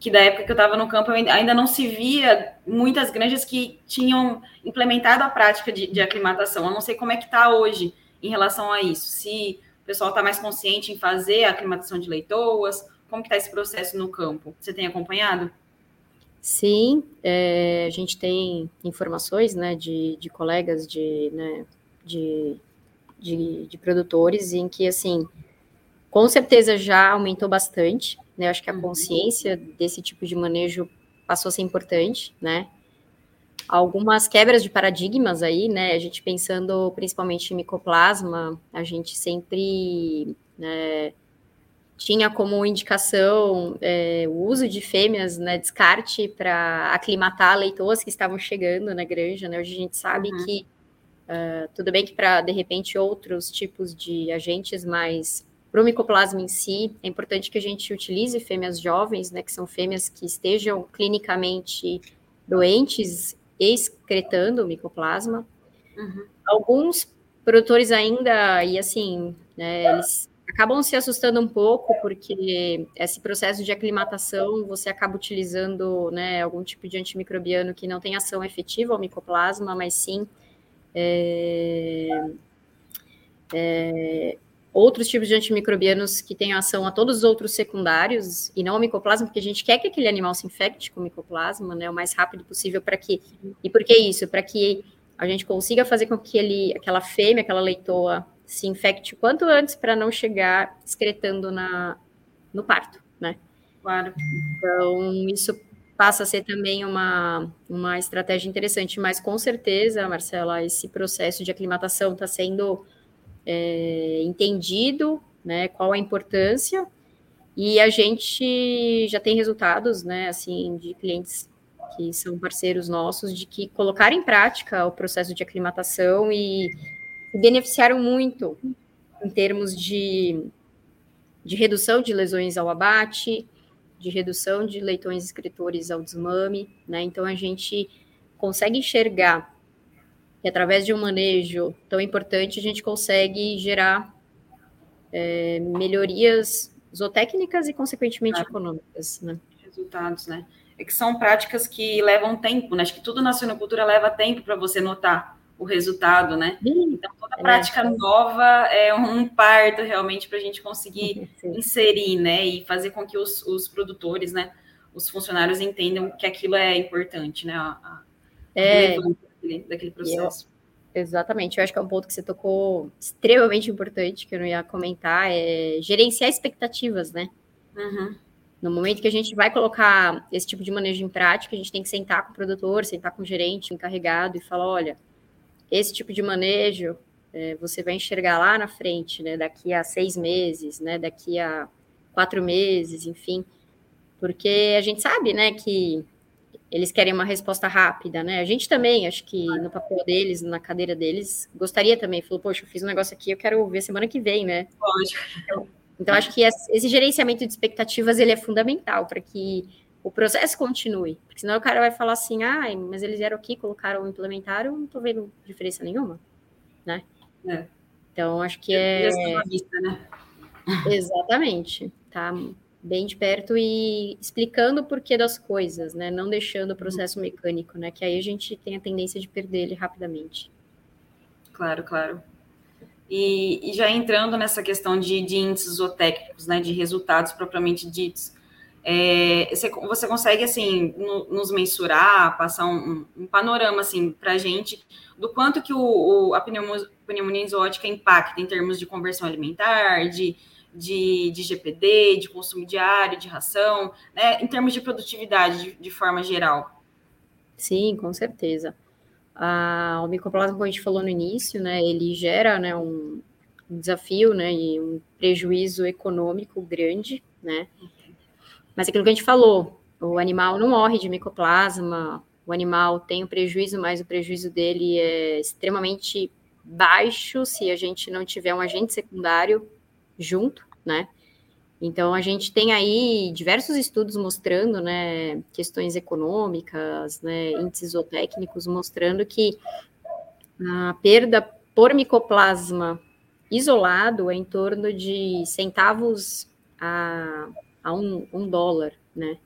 Que da época que eu estava no campo ainda não se via muitas granjas que tinham implementado a prática de, de aclimatação. Eu não sei como é que está hoje em relação a isso. Se o pessoal está mais consciente em fazer a aclimatação de leitoas, como que está esse processo no campo? Você tem acompanhado? Sim, é, a gente tem informações né, de, de colegas de, né, de, de, de, produtores em que, assim, com certeza já aumentou bastante, né? Acho que a uhum. consciência desse tipo de manejo passou a ser importante, né? Algumas quebras de paradigmas aí, né? A gente pensando principalmente em micoplasma, a gente sempre né, tinha como indicação é, o uso de fêmeas, né, descarte para aclimatar leitoas que estavam chegando na granja, né, hoje a gente sabe uhum. que, uh, tudo bem que para, de repente, outros tipos de agentes, mas para o micoplasma em si, é importante que a gente utilize fêmeas jovens, né, que são fêmeas que estejam clinicamente doentes, excretando o micoplasma. Uhum. Alguns produtores ainda, e assim, né, eles acabam se assustando um pouco, porque esse processo de aclimatação você acaba utilizando né, algum tipo de antimicrobiano que não tem ação efetiva ao micoplasma, mas sim é, é, outros tipos de antimicrobianos que têm ação a todos os outros secundários e não ao micoplasma, porque a gente quer que aquele animal se infecte com o micoplasma, né, o mais rápido possível para que e por que isso? Para que a gente consiga fazer com que ele, aquela fêmea, aquela leitoa se infecte o quanto antes para não chegar excretando na, no parto, né? Claro. Então, isso passa a ser também uma, uma estratégia interessante, mas com certeza, Marcela, esse processo de aclimatação está sendo é, entendido, né? Qual a importância, e a gente já tem resultados, né, assim, de clientes que são parceiros nossos, de que colocar em prática o processo de aclimatação e beneficiaram muito em termos de, de redução de lesões ao abate, de redução de leitões escritores ao desmame, né? Então a gente consegue enxergar que através de um manejo tão importante a gente consegue gerar é, melhorias zootécnicas e consequentemente econômicas, né? Resultados, né? É que são práticas que levam tempo, né? Acho que tudo na suinocultura leva tempo para você notar o resultado, né? Então, toda é. prática é. nova é um parto realmente para a gente conseguir inserir, né? E fazer com que os, os, produtores, né? Os funcionários entendam que aquilo é importante, né? A, a é, daquele, daquele processo. Eu, exatamente, eu acho que é um ponto que você tocou extremamente importante, que eu não ia comentar, é gerenciar expectativas, né? Uhum. No momento que a gente vai colocar esse tipo de manejo em prática, a gente tem que sentar com o produtor, sentar com o gerente, encarregado e falar, olha, esse tipo de manejo é, você vai enxergar lá na frente, né, daqui a seis meses, né, daqui a quatro meses, enfim, porque a gente sabe, né, que eles querem uma resposta rápida, né? A gente também, acho que no papel deles, na cadeira deles, gostaria também. Falou, poxa, eu fiz um negócio aqui, eu quero ver semana que vem, né? Lógico. Então, então acho que esse gerenciamento de expectativas ele é fundamental para que o processo continue. Porque senão o cara vai falar assim, ah, mas eles vieram aqui, colocaram, implementaram, não estou vendo diferença nenhuma, né? É. Então, acho que é... Vista, né? Exatamente, tá bem de perto e explicando o porquê das coisas, né? Não deixando o processo mecânico, né? Que aí a gente tem a tendência de perder ele rapidamente. Claro, claro. E, e já entrando nessa questão de, de índices zootécnicos, né? De resultados propriamente ditos, é, você, você, consegue, assim, no, nos mensurar, passar um, um panorama, assim, para a gente do quanto que o, o, a pneumonia, pneumonia exótica impacta em termos de conversão alimentar, de, de, de GPD, de consumo diário, de ração, né, em termos de produtividade, de, de forma geral. Sim, com certeza. Ah, o micoplasma, como a gente falou no início, né, ele gera, né, um, um desafio, né, e um prejuízo econômico grande, né, mas aquilo que a gente falou, o animal não morre de micoplasma, o animal tem o um prejuízo, mas o prejuízo dele é extremamente baixo se a gente não tiver um agente secundário junto, né? Então a gente tem aí diversos estudos mostrando, né, questões econômicas, né, índices zootécnicos mostrando que a perda por micoplasma isolado é em torno de centavos a, a um, um dólar, né?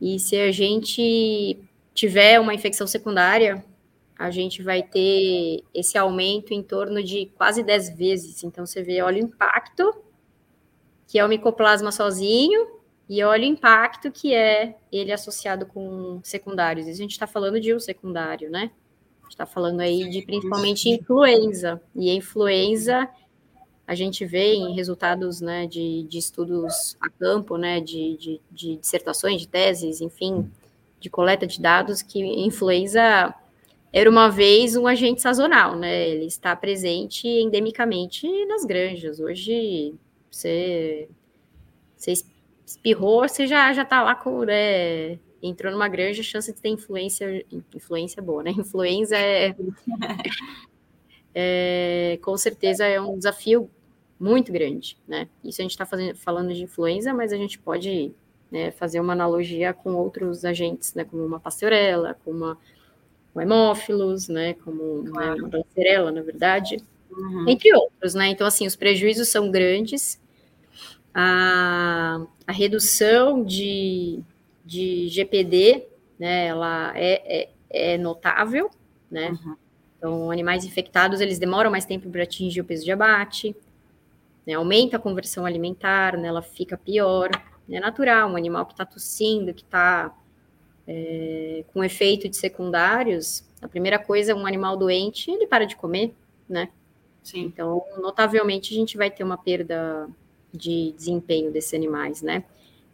E se a gente tiver uma infecção secundária, a gente vai ter esse aumento em torno de quase 10 vezes. Então, você vê, olha o impacto, que é o micoplasma sozinho, e olha o impacto que é ele associado com secundários. A gente está falando de um secundário, né? A gente está falando aí de principalmente influenza. E a influenza, a gente vê em resultados né, de, de estudos a campo, né, de, de, de dissertações, de teses, enfim, de coleta de dados, que influenza era uma vez um agente sazonal, né? Ele está presente endemicamente nas granjas. Hoje, você, você espirrou, você já já está lá com, né, entrou numa granja, a chance de ter influência, influência boa, né? Influenza é, é com certeza é um desafio muito grande, né? Isso a gente está falando de influenza, mas a gente pode né, fazer uma analogia com outros agentes, né? Como uma pastorela, como uma o hemófilos, né, como claro. né, uma lancerela, na verdade, uhum. entre outros, né? Então, assim, os prejuízos são grandes, a, a redução de, de GPD, né, ela é, é, é notável, né? Uhum. Então, animais infectados, eles demoram mais tempo para atingir o peso de abate, né, aumenta a conversão alimentar, né, ela fica pior, é natural, um animal que está tossindo, que está é, com efeito de secundários, a primeira coisa, um animal doente, ele para de comer, né? Sim. Então, notavelmente, a gente vai ter uma perda de desempenho desses animais, né?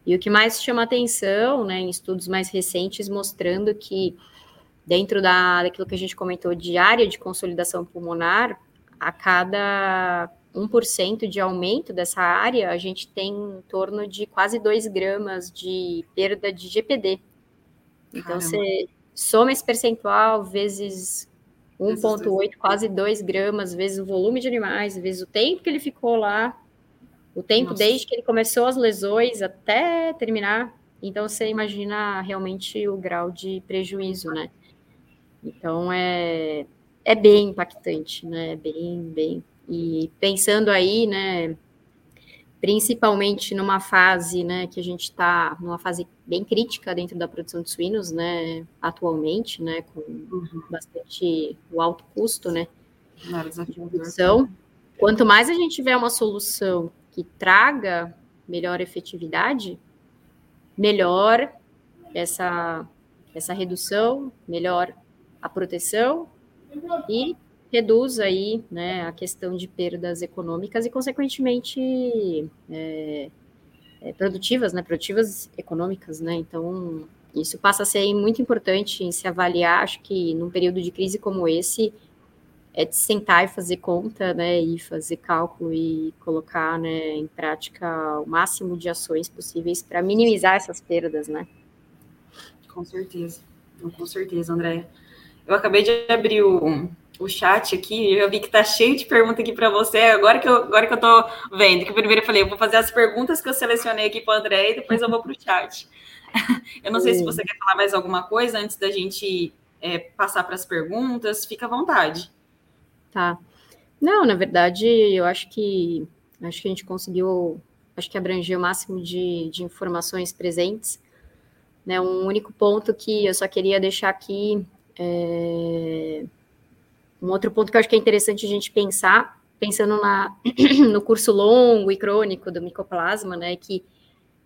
E o que mais chama atenção, né, em estudos mais recentes, mostrando que dentro da, daquilo que a gente comentou de área de consolidação pulmonar, a cada 1% de aumento dessa área, a gente tem em torno de quase 2 gramas de perda de GPD, então, Caramba. você soma esse percentual vezes 1,8, quase 2 gramas, vezes o volume de animais, vezes o tempo que ele ficou lá, o tempo Nossa. desde que ele começou as lesões até terminar. Então, você imagina realmente o grau de prejuízo, né? Então, é, é bem impactante, né? Bem, bem. E pensando aí, né? principalmente numa fase, né, que a gente está numa fase bem crítica dentro da produção de suínos, né, atualmente, né, com uhum. bastante o alto custo, né, de produção. Quanto mais a gente tiver uma solução que traga melhor efetividade, melhor essa essa redução, melhor a proteção e reduz aí né, a questão de perdas econômicas e, consequentemente, é, é, produtivas, né, produtivas econômicas, né, então isso passa a ser muito importante em se avaliar, acho que num período de crise como esse, é de sentar e fazer conta, né, e fazer cálculo e colocar, né, em prática o máximo de ações possíveis para minimizar essas perdas, né. Com certeza, com certeza, André. Eu acabei de abrir o, o chat aqui, eu vi que tá cheio de perguntas aqui para você, agora que, eu, agora que eu tô vendo, que primeiro eu falei, eu vou fazer as perguntas que eu selecionei aqui para o André e depois eu vou para o chat. Eu não sei se você quer falar mais alguma coisa antes da gente é, passar para as perguntas, fica à vontade. Tá. Não, na verdade, eu acho que acho que a gente conseguiu, acho que abranger o máximo de, de informações presentes. Né, um único ponto que eu só queria deixar aqui é, um outro ponto que eu acho que é interessante a gente pensar, pensando na, no curso longo e crônico do micoplasma, né, que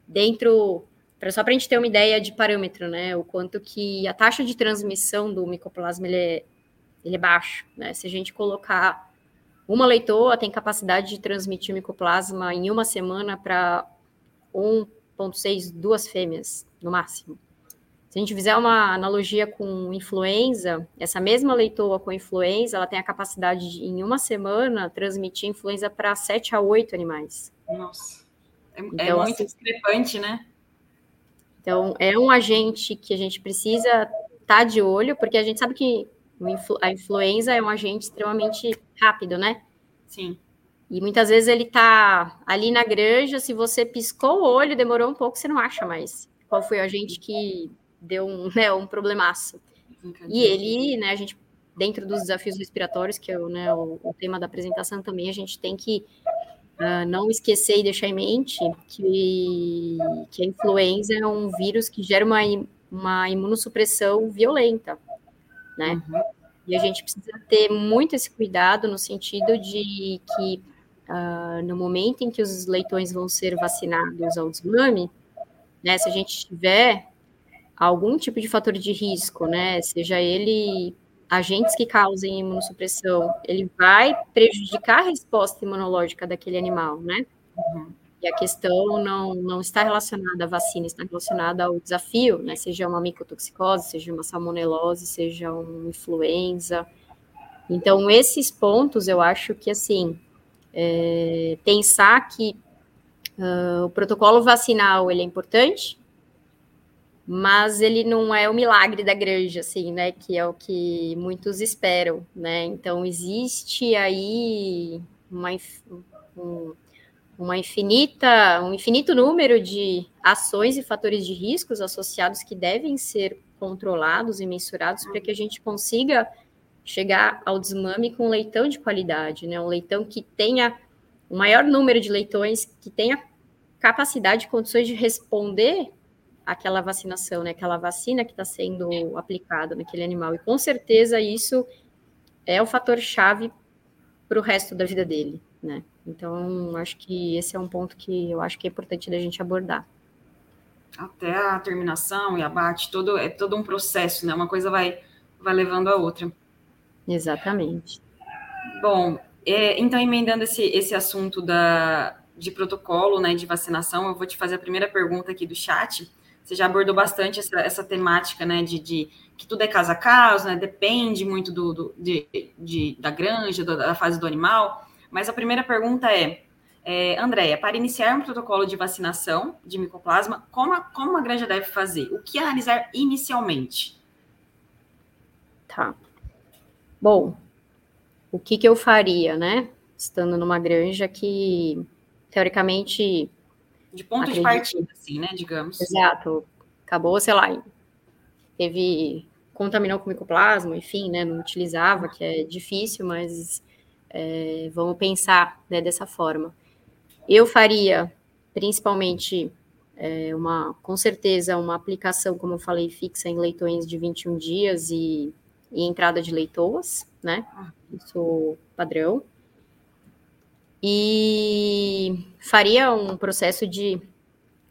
dentro, só para a gente ter uma ideia de parâmetro, né, o quanto que a taxa de transmissão do micoplasma ele é, ele é baixo, né, se a gente colocar uma leitoa tem capacidade de transmitir micoplasma em uma semana para 1,6, duas fêmeas, no máximo. Se a gente fizer uma analogia com influenza, essa mesma leitoa com influenza, ela tem a capacidade de, em uma semana, transmitir influenza para 7 a 8 animais. Nossa, é, é então, é muito assim, discrepante, né? Então, é um agente que a gente precisa estar tá de olho, porque a gente sabe que a influenza é um agente extremamente rápido, né? Sim. E muitas vezes ele está ali na granja, se você piscou o olho, demorou um pouco, você não acha mais qual foi o agente que deu um, né, um problemaço. E ele, né, a gente dentro dos desafios respiratórios, que é o, né, o, o tema da apresentação também, a gente tem que uh, não esquecer e deixar em mente que, que a influenza é um vírus que gera uma, uma imunossupressão violenta, né? Uhum. E a gente precisa ter muito esse cuidado no sentido de que uh, no momento em que os leitões vão ser vacinados ao desmame, né, se a gente tiver algum tipo de fator de risco, né, seja ele agentes que causem imunossupressão, ele vai prejudicar a resposta imunológica daquele animal, né? Uhum. E a questão não, não está relacionada à vacina, está relacionada ao desafio, né? Seja uma micotoxicose, seja uma salmonelose, seja uma influenza. Então, esses pontos, eu acho que, assim, é, pensar que uh, o protocolo vacinal, ele é importante, mas ele não é o milagre da granja, assim, né? Que é o que muitos esperam, né? Então existe aí uma, um, uma infinita, um infinito número de ações e fatores de riscos associados que devem ser controlados e mensurados para que a gente consiga chegar ao desmame com um leitão de qualidade, né? Um leitão que tenha o maior número de leitões, que tenha capacidade e condições de responder aquela vacinação, né? Aquela vacina que está sendo aplicada naquele animal. E com certeza isso é o fator chave para o resto da vida dele, né? Então, acho que esse é um ponto que eu acho que é importante da gente abordar. Até a terminação e abate, todo, é todo um processo, né? Uma coisa vai, vai levando a outra. Exatamente. Bom, é, então, emendando esse, esse assunto da, de protocolo, né, de vacinação, eu vou te fazer a primeira pergunta aqui do chat. Você já abordou bastante essa, essa temática, né, de, de, que tudo é caso a caso, né, depende muito do, do de, de, da granja, da fase do animal. Mas a primeira pergunta é, é, Andréia, para iniciar um protocolo de vacinação de micoplasma, como a, como uma granja deve fazer? O que analisar inicialmente? Tá. Bom, o que, que eu faria, né? Estando numa granja que, teoricamente, de ponto Acredito. de partida, assim, né, digamos. Exato. Acabou, sei lá, teve, contaminou com micoplasma, enfim, né, não utilizava, que é difícil, mas é, vamos pensar né, dessa forma. Eu faria, principalmente, é, uma, com certeza, uma aplicação, como eu falei, fixa em leitões de 21 dias e, e entrada de leitoas, né, ah. isso padrão e faria um processo de,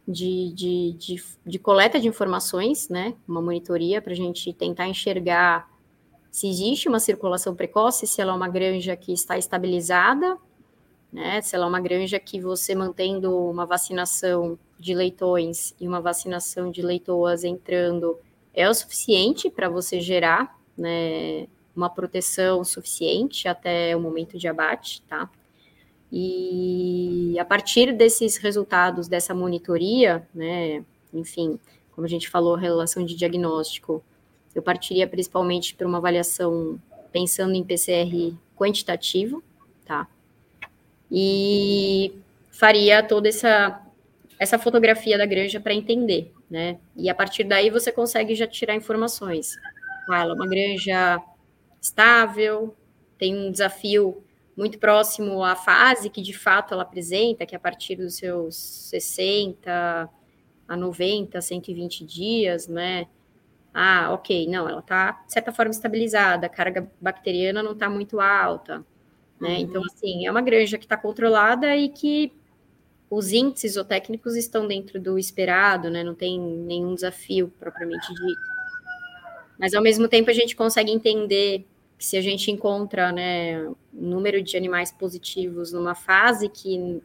de, de, de, de coleta de informações, né? Uma monitoria para a gente tentar enxergar se existe uma circulação precoce, se ela é uma granja que está estabilizada, né? Se ela é uma granja que você mantendo uma vacinação de leitões e uma vacinação de leitoas entrando é o suficiente para você gerar, né, uma proteção suficiente até o momento de abate, tá? E a partir desses resultados dessa monitoria, né, enfim, como a gente falou, relação de diagnóstico, eu partiria principalmente para uma avaliação pensando em PCR quantitativo, tá? E faria toda essa essa fotografia da granja para entender, né? E a partir daí você consegue já tirar informações. Ah, ela é uma granja estável, tem um desafio muito próximo à fase que de fato ela apresenta, que é a partir dos seus 60 a 90, 120 dias, né? Ah, ok, não, ela está, de certa forma, estabilizada, a carga bacteriana não está muito alta, né? Uhum. Então, assim, é uma granja que está controlada e que os índices ou técnicos estão dentro do esperado, né? Não tem nenhum desafio propriamente dito. Mas, ao mesmo tempo, a gente consegue entender que se a gente encontra né, um número de animais positivos numa fase que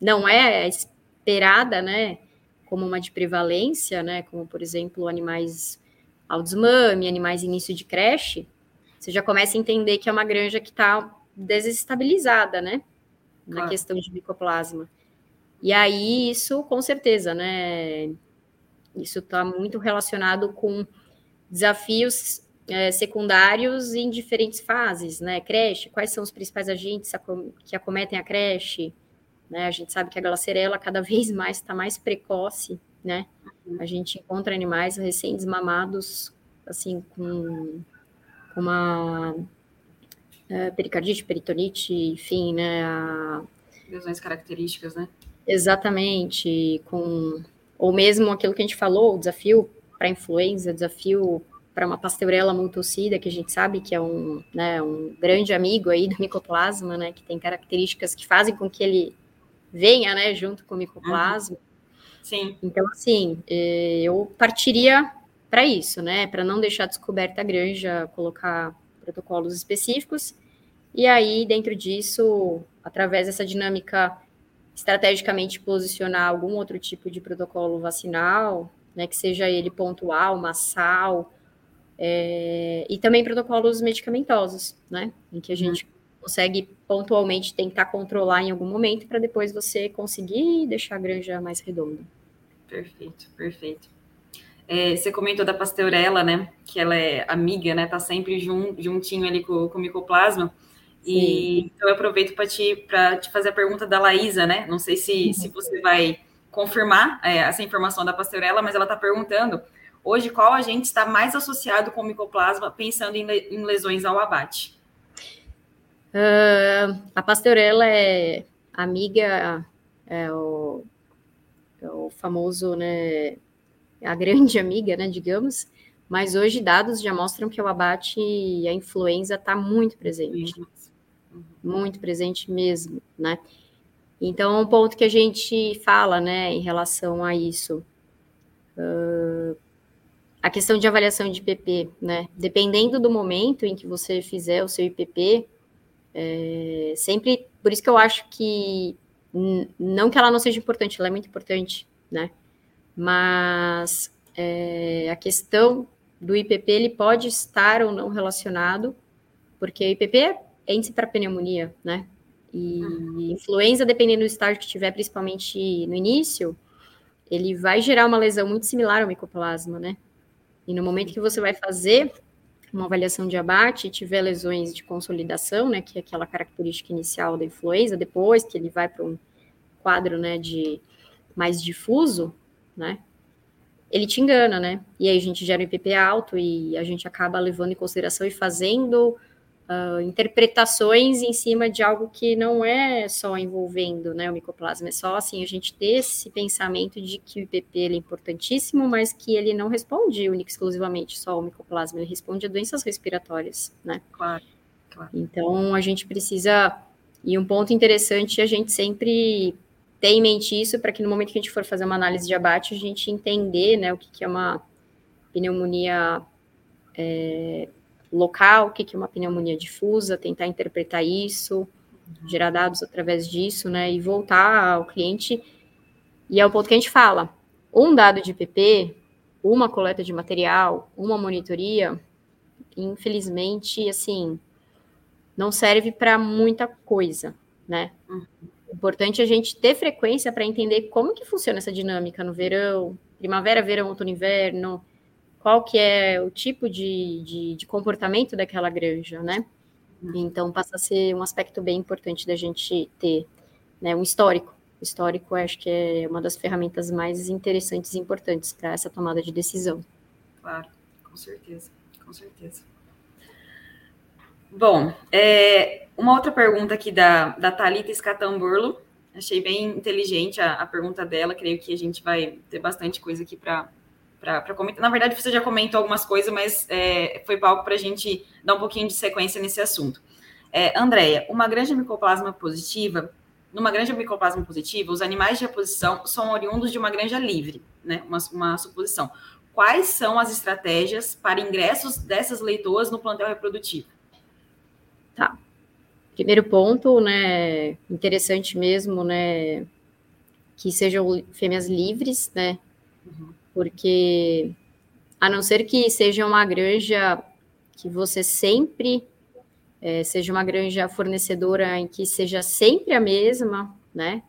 não é esperada, né, como uma de prevalência, né, como por exemplo animais ao desmame, animais início de creche, você já começa a entender que é uma granja que está desestabilizada, né, na questão de micoplasma. E aí isso, com certeza, né, isso está muito relacionado com desafios é, secundários em diferentes fases, né? Creche, quais são os principais agentes que acometem a creche? Né? A gente sabe que a glacerela cada vez mais está mais precoce, né? A gente encontra animais recém-desmamados, assim, com como a, a pericardite, peritonite, enfim, né? A... Lesões características, né? Exatamente, com ou mesmo aquilo que a gente falou, o desafio para influenza, desafio para uma pasteurela multocida, que a gente sabe que é um, né, um grande amigo aí do micoplasma, né, que tem características que fazem com que ele venha, né, junto com o micoplasma. Uhum. Sim. Então, assim, eh, eu partiria para isso, né, para não deixar descoberta a granja, colocar protocolos específicos, e aí, dentro disso, através dessa dinâmica estrategicamente posicionar algum outro tipo de protocolo vacinal, né, que seja ele pontual, massal, é, e também protocolos medicamentosos, né, em que a uhum. gente consegue pontualmente tentar controlar em algum momento para depois você conseguir deixar a granja mais redonda. Perfeito, perfeito. É, você comentou da pasteurela, né, que ela é amiga, né, tá sempre jun, juntinho ali com, com o micoplasma. E então eu aproveito para te, te fazer a pergunta da Laísa, né? Não sei se, uhum. se você vai confirmar é, essa informação da pastorela, mas ela está perguntando hoje qual agente está mais associado com o micoplasma, pensando em, em lesões ao abate. Uh, a pastorela é amiga, é o, é o famoso, né? A grande amiga, né? Digamos. Mas hoje dados já mostram que o abate e a influenza está muito presente. Uhum muito presente mesmo, né? Então, um ponto que a gente fala, né, em relação a isso, uh, a questão de avaliação de IPP, né? Dependendo do momento em que você fizer o seu IPP, é, sempre, por isso que eu acho que não que ela não seja importante, ela é muito importante, né? Mas é, a questão do IPP ele pode estar ou não relacionado, porque o IPP é índice para pneumonia, né? E uhum. influenza, dependendo do estágio que tiver, principalmente no início, ele vai gerar uma lesão muito similar ao micoplasma, né? E no momento que você vai fazer uma avaliação de abate e tiver lesões de consolidação, né, que é aquela característica inicial da influenza, depois que ele vai para um quadro, né, de mais difuso, né, ele te engana, né? E aí a gente gera um IPP alto e a gente acaba levando em consideração e fazendo uh, interpretações em cima de algo que não é só envolvendo né, o micoplasma, é só assim a gente ter esse pensamento de que o IPP é importantíssimo, mas que ele não responde única exclusivamente só ao micoplasma, ele responde a doenças respiratórias, né? Claro, claro. Então a gente precisa e um ponto interessante é a gente sempre ter em mente isso para que no momento que a gente for fazer uma análise de abate, a gente entender né, o que, que é uma pneumonia é, local, o que é uma pneumonia difusa, tentar interpretar isso, gerar dados através disso, né, e voltar ao cliente. E é o ponto que a gente fala: um dado de PP, uma coleta de material, uma monitoria, infelizmente, assim, não serve para muita coisa, né? Uhum. Importante a gente ter frequência para entender como que funciona essa dinâmica no verão, primavera, verão, outono, inverno, qual que é o tipo de, de, de comportamento daquela granja, né? Uhum. Então passa a ser um aspecto bem importante da gente ter, né, um histórico. O histórico acho que é uma das ferramentas mais interessantes e importantes para essa tomada de decisão. Claro, com certeza, com certeza. Bom, é, uma outra pergunta aqui da, da Thalita Scatamburlo. Achei bem inteligente a, a pergunta dela. Creio que a gente vai ter bastante coisa aqui para para comentar. Na verdade, você já comentou algumas coisas, mas é, foi palco para a gente dar um pouquinho de sequência nesse assunto. É, Andréia, uma granja micoplasma positiva, numa granja micoplasma positiva, os animais de reposição são oriundos de uma granja livre, né? Uma, uma suposição. Quais são as estratégias para ingressos dessas leitoas no plantel reprodutivo? Tá. Primeiro ponto, né, interessante mesmo, né, que sejam fêmeas livres, né, uhum porque a não ser que seja uma granja que você sempre é, seja uma granja fornecedora em que seja sempre a mesma, né?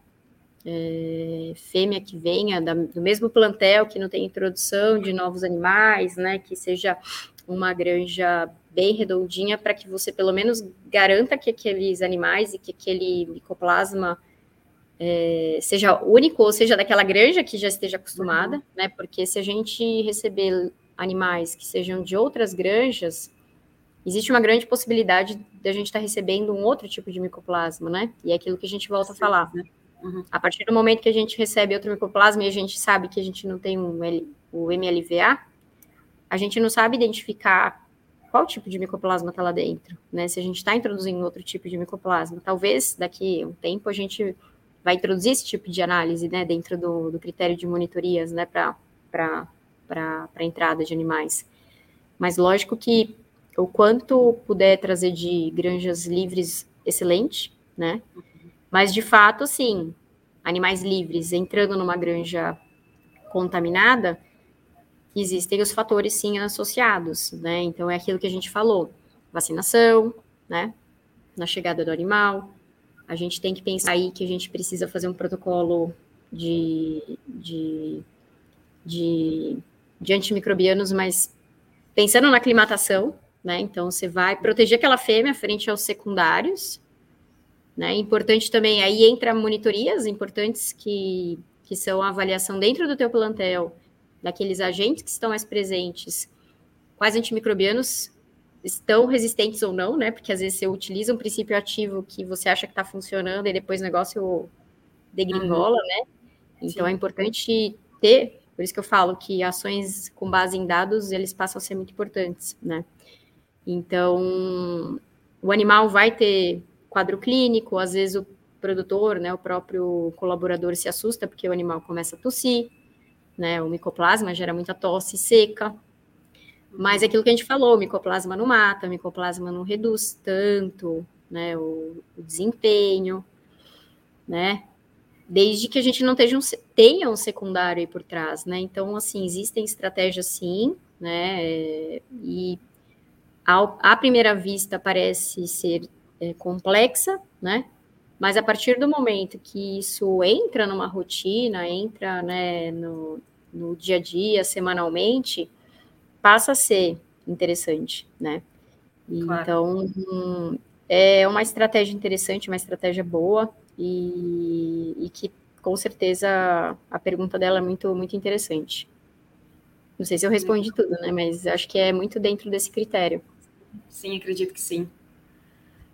É, fêmea que venha da, do mesmo plantel, que não tem introdução de novos animais, né? Que seja uma granja bem redondinha para que você pelo menos garanta que aqueles animais e que aquele micoplasma é, seja único ou seja daquela granja que já esteja acostumada, uhum. né? Porque se a gente receber animais que sejam de outras granjas, existe uma grande possibilidade de a gente estar tá recebendo um outro tipo de micoplasma, né? E é aquilo que a gente volta Sim, a falar. Né? Uhum. A partir do momento que a gente recebe outro micoplasma e a gente sabe que a gente não tem um, o MLVA, a gente não sabe identificar qual tipo de micoplasma está lá dentro, né? Se a gente está introduzindo outro tipo de micoplasma, talvez daqui a um tempo a gente vai introduzir esse tipo de análise, né, dentro do, do critério de monitorias, né, para a entrada de animais. Mas lógico que o quanto puder trazer de granjas livres, excelente, né? Mas de fato, assim, animais livres entrando numa granja contaminada, existem os fatores sim associados, né? Então é aquilo que a gente falou: vacinação, né? Na chegada do animal. A gente tem que pensar aí que a gente precisa fazer um protocolo de, de, de, de antimicrobianos, mas pensando na aclimatação, né? Então você vai proteger aquela fêmea frente aos secundários, né? Importante também, aí entra monitorias importantes que, que são a avaliação dentro do teu plantel daqueles agentes que estão mais presentes, quais antimicrobianos estão resistentes ou não, né? Porque às vezes você utiliza um princípio ativo que você acha que está funcionando e depois o negócio degringola, uhum. né? Então Sim. é importante ter, por isso que eu falo que ações com base em dados, eles passam a ser muito importantes, né? Então, o animal vai ter quadro clínico, às vezes o produtor, né, o próprio colaborador se assusta porque o animal começa a tossir, né? O micoplasma gera muita tosse seca. Mas é aquilo que a gente falou, micoplasma não mata, micoplasma não reduz tanto, né, o, o desempenho, né? Desde que a gente não tenha um, tenha um secundário aí por trás, né? Então, assim, existem estratégias sim, né? E ao, à primeira vista parece ser é, complexa, né? Mas a partir do momento que isso entra numa rotina, entra né, no, no dia a dia, semanalmente, passa a ser interessante, né? Claro. Então, é uma estratégia interessante, uma estratégia boa e, e, que, com certeza, a pergunta dela é muito, muito interessante. Não sei se eu respondi tudo, né? Mas acho que é muito dentro desse critério. Sim, acredito que sim.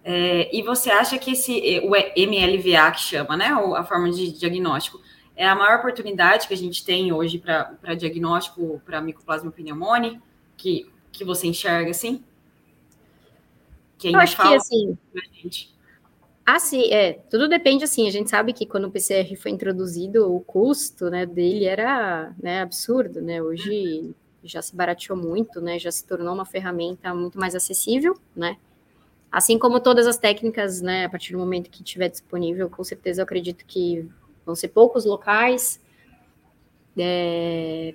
É, e você acha que esse o MLVA que chama, né, a forma de diagnóstico, é a maior oportunidade que a gente tem hoje para diagnóstico para micoplasma pneumoniae, que, que você enxerga assim? Que ainda Eu acho que assim. Gente. Ah, sim, é. Tudo depende, assim. A gente sabe que quando o PCR foi introduzido, o custo né, dele era né, absurdo, né? Hoje já se barateou muito, né? Já se tornou uma ferramenta muito mais acessível, né? Assim como todas as técnicas, né, a partir do momento que estiver disponível, com certeza eu acredito que vão ser poucos locais, é,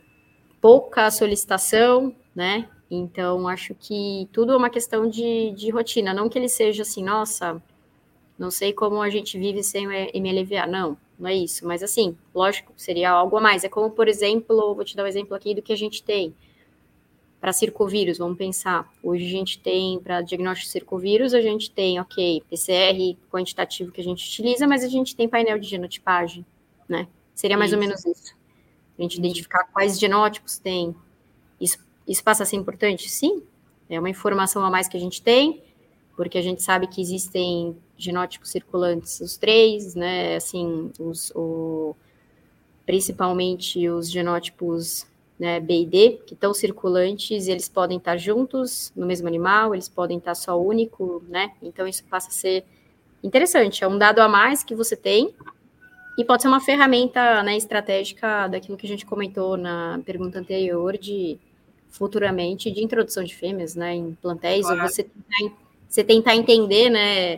pouca solicitação, né? Então, acho que tudo é uma questão de, de rotina, não que ele seja assim, nossa, não sei como a gente vive sem MLVA, não, não é isso, mas assim, lógico, seria algo a mais. É como, por exemplo, vou te dar um exemplo aqui do que a gente tem para circovírus, vamos pensar. Hoje a gente tem, para diagnóstico de circovírus, a gente tem, ok, PCR quantitativo que a gente utiliza, mas a gente tem painel de genotipagem, né? Seria mais isso. ou menos isso. A gente identificar quais genótipos tem. Isso, isso passa a ser importante? Sim. É uma informação a mais que a gente tem, porque a gente sabe que existem genótipos circulantes, os três, né? Assim, os, o, principalmente os genótipos né, B e D, que estão circulantes, eles podem estar juntos no mesmo animal, eles podem estar só único, né? Então isso passa a ser interessante, é um dado a mais que você tem e pode ser uma ferramenta né, estratégica daquilo que a gente comentou na pergunta anterior de futuramente de introdução de fêmeas, né, em plantéis, claro. ou você tentar, você tentar entender, né,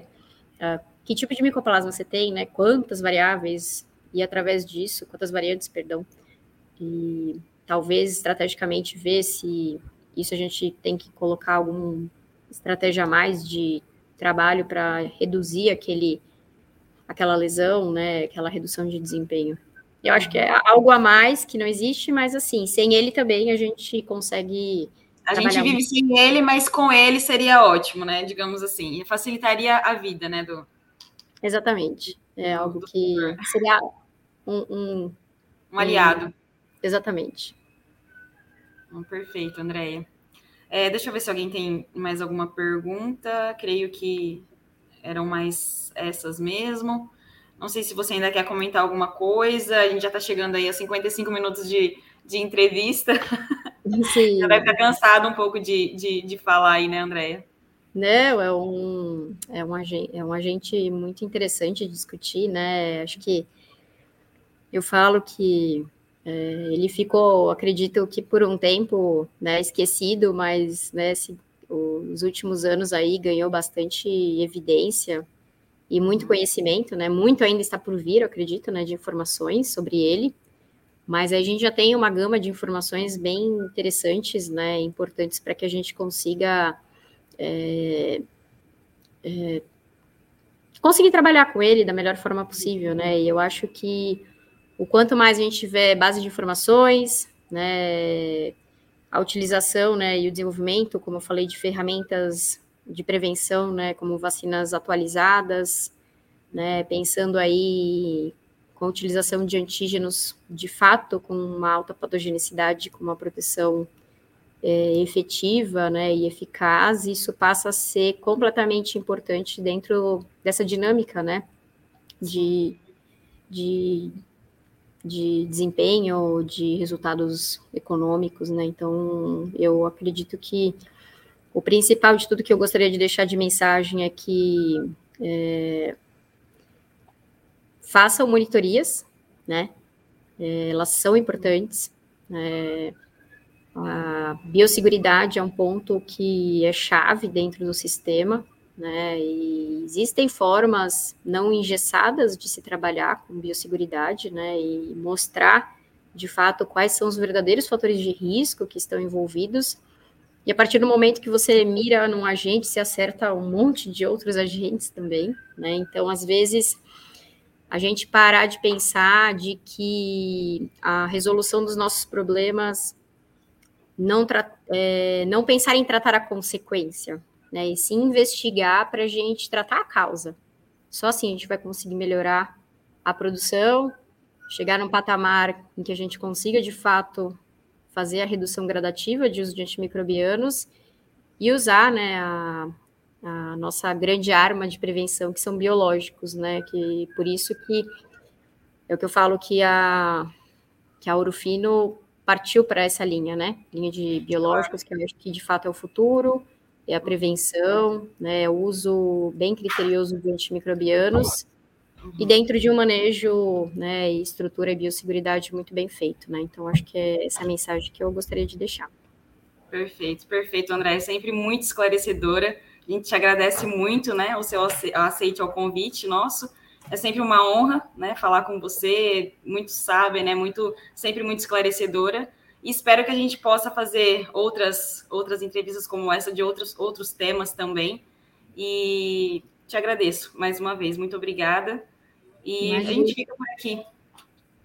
uh, que tipo de micoplasma você tem, né, quantas variáveis e através disso, quantas variantes, perdão, e talvez estrategicamente ver se isso a gente tem que colocar alguma estratégia a mais de trabalho para reduzir aquele aquela lesão, né, aquela redução de desempenho. Eu acho que é algo a mais que não existe, mas assim, sem ele também a gente consegue a gente vive muito. sem ele, mas com ele seria ótimo, né? Digamos assim, e facilitaria a vida, né, do Exatamente. É algo que seria um, um, um aliado. Exatamente. Perfeito, Andréia. É, deixa eu ver se alguém tem mais alguma pergunta. Creio que eram mais essas mesmo. Não sei se você ainda quer comentar alguma coisa. A gente já está chegando aí a 55 minutos de, de entrevista. Sim. já deve estar cansado um pouco de, de, de falar aí, né, Andréia? Não, é um, é, um agente, é um agente muito interessante de discutir, né? Acho que eu falo que é, ele ficou, acredito que por um tempo, né, esquecido, mas né, se, os últimos anos aí ganhou bastante evidência e muito conhecimento, né? Muito ainda está por vir, acredito, né, de informações sobre ele. Mas a gente já tem uma gama de informações bem interessantes, né, importantes para que a gente consiga é, é, conseguir trabalhar com ele da melhor forma possível, né? E eu acho que o quanto mais a gente tiver base de informações, né, a utilização, né, e o desenvolvimento, como eu falei, de ferramentas de prevenção, né, como vacinas atualizadas, né, pensando aí com a utilização de antígenos de fato com uma alta patogenicidade, com uma proteção é, efetiva né, e eficaz, isso passa a ser completamente importante dentro dessa dinâmica né, de, de, de desempenho, de resultados econômicos. Né? Então, eu acredito que o principal de tudo que eu gostaria de deixar de mensagem é que é, façam monitorias, né? É, elas são importantes. É, a biosseguridade é um ponto que é chave dentro do sistema, né? E existem formas não engessadas de se trabalhar com biosseguridade, né? E mostrar de fato quais são os verdadeiros fatores de risco que estão envolvidos. E a partir do momento que você mira num agente, se acerta um monte de outros agentes também, né? Então, às vezes, a gente parar de pensar de que a resolução dos nossos problemas não, é, não pensar em tratar a consequência, né? E sim investigar para a gente tratar a causa. Só assim a gente vai conseguir melhorar a produção, chegar num patamar em que a gente consiga de fato fazer a redução gradativa de uso de antimicrobianos e usar, né, a, a nossa grande arma de prevenção, que são biológicos, né? Que por isso que é o que eu falo que a que a Urufino partiu para essa linha, né? Linha de biológicos, que eu acho que de fato é o futuro, é a prevenção, né? O uso bem criterioso de antimicrobianos e dentro de um manejo, né? E estrutura e biosseguridade muito bem feito, né? Então acho que é essa mensagem que eu gostaria de deixar. Perfeito, perfeito, André. É sempre muito esclarecedora. A gente te agradece muito, né? O seu aceite ao convite nosso. É sempre uma honra, né, falar com você, muito sábia, né, muito sempre muito esclarecedora. E espero que a gente possa fazer outras outras entrevistas como essa de outros outros temas também. E te agradeço mais uma vez, muito obrigada. E Imagina. a gente fica por aqui.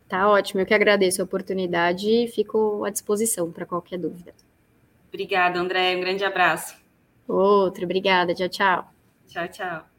Tá ótimo, eu que agradeço a oportunidade e fico à disposição para qualquer dúvida. Obrigada, André. Um grande abraço. Outro, obrigada. Tchau, tchau. Tchau, tchau.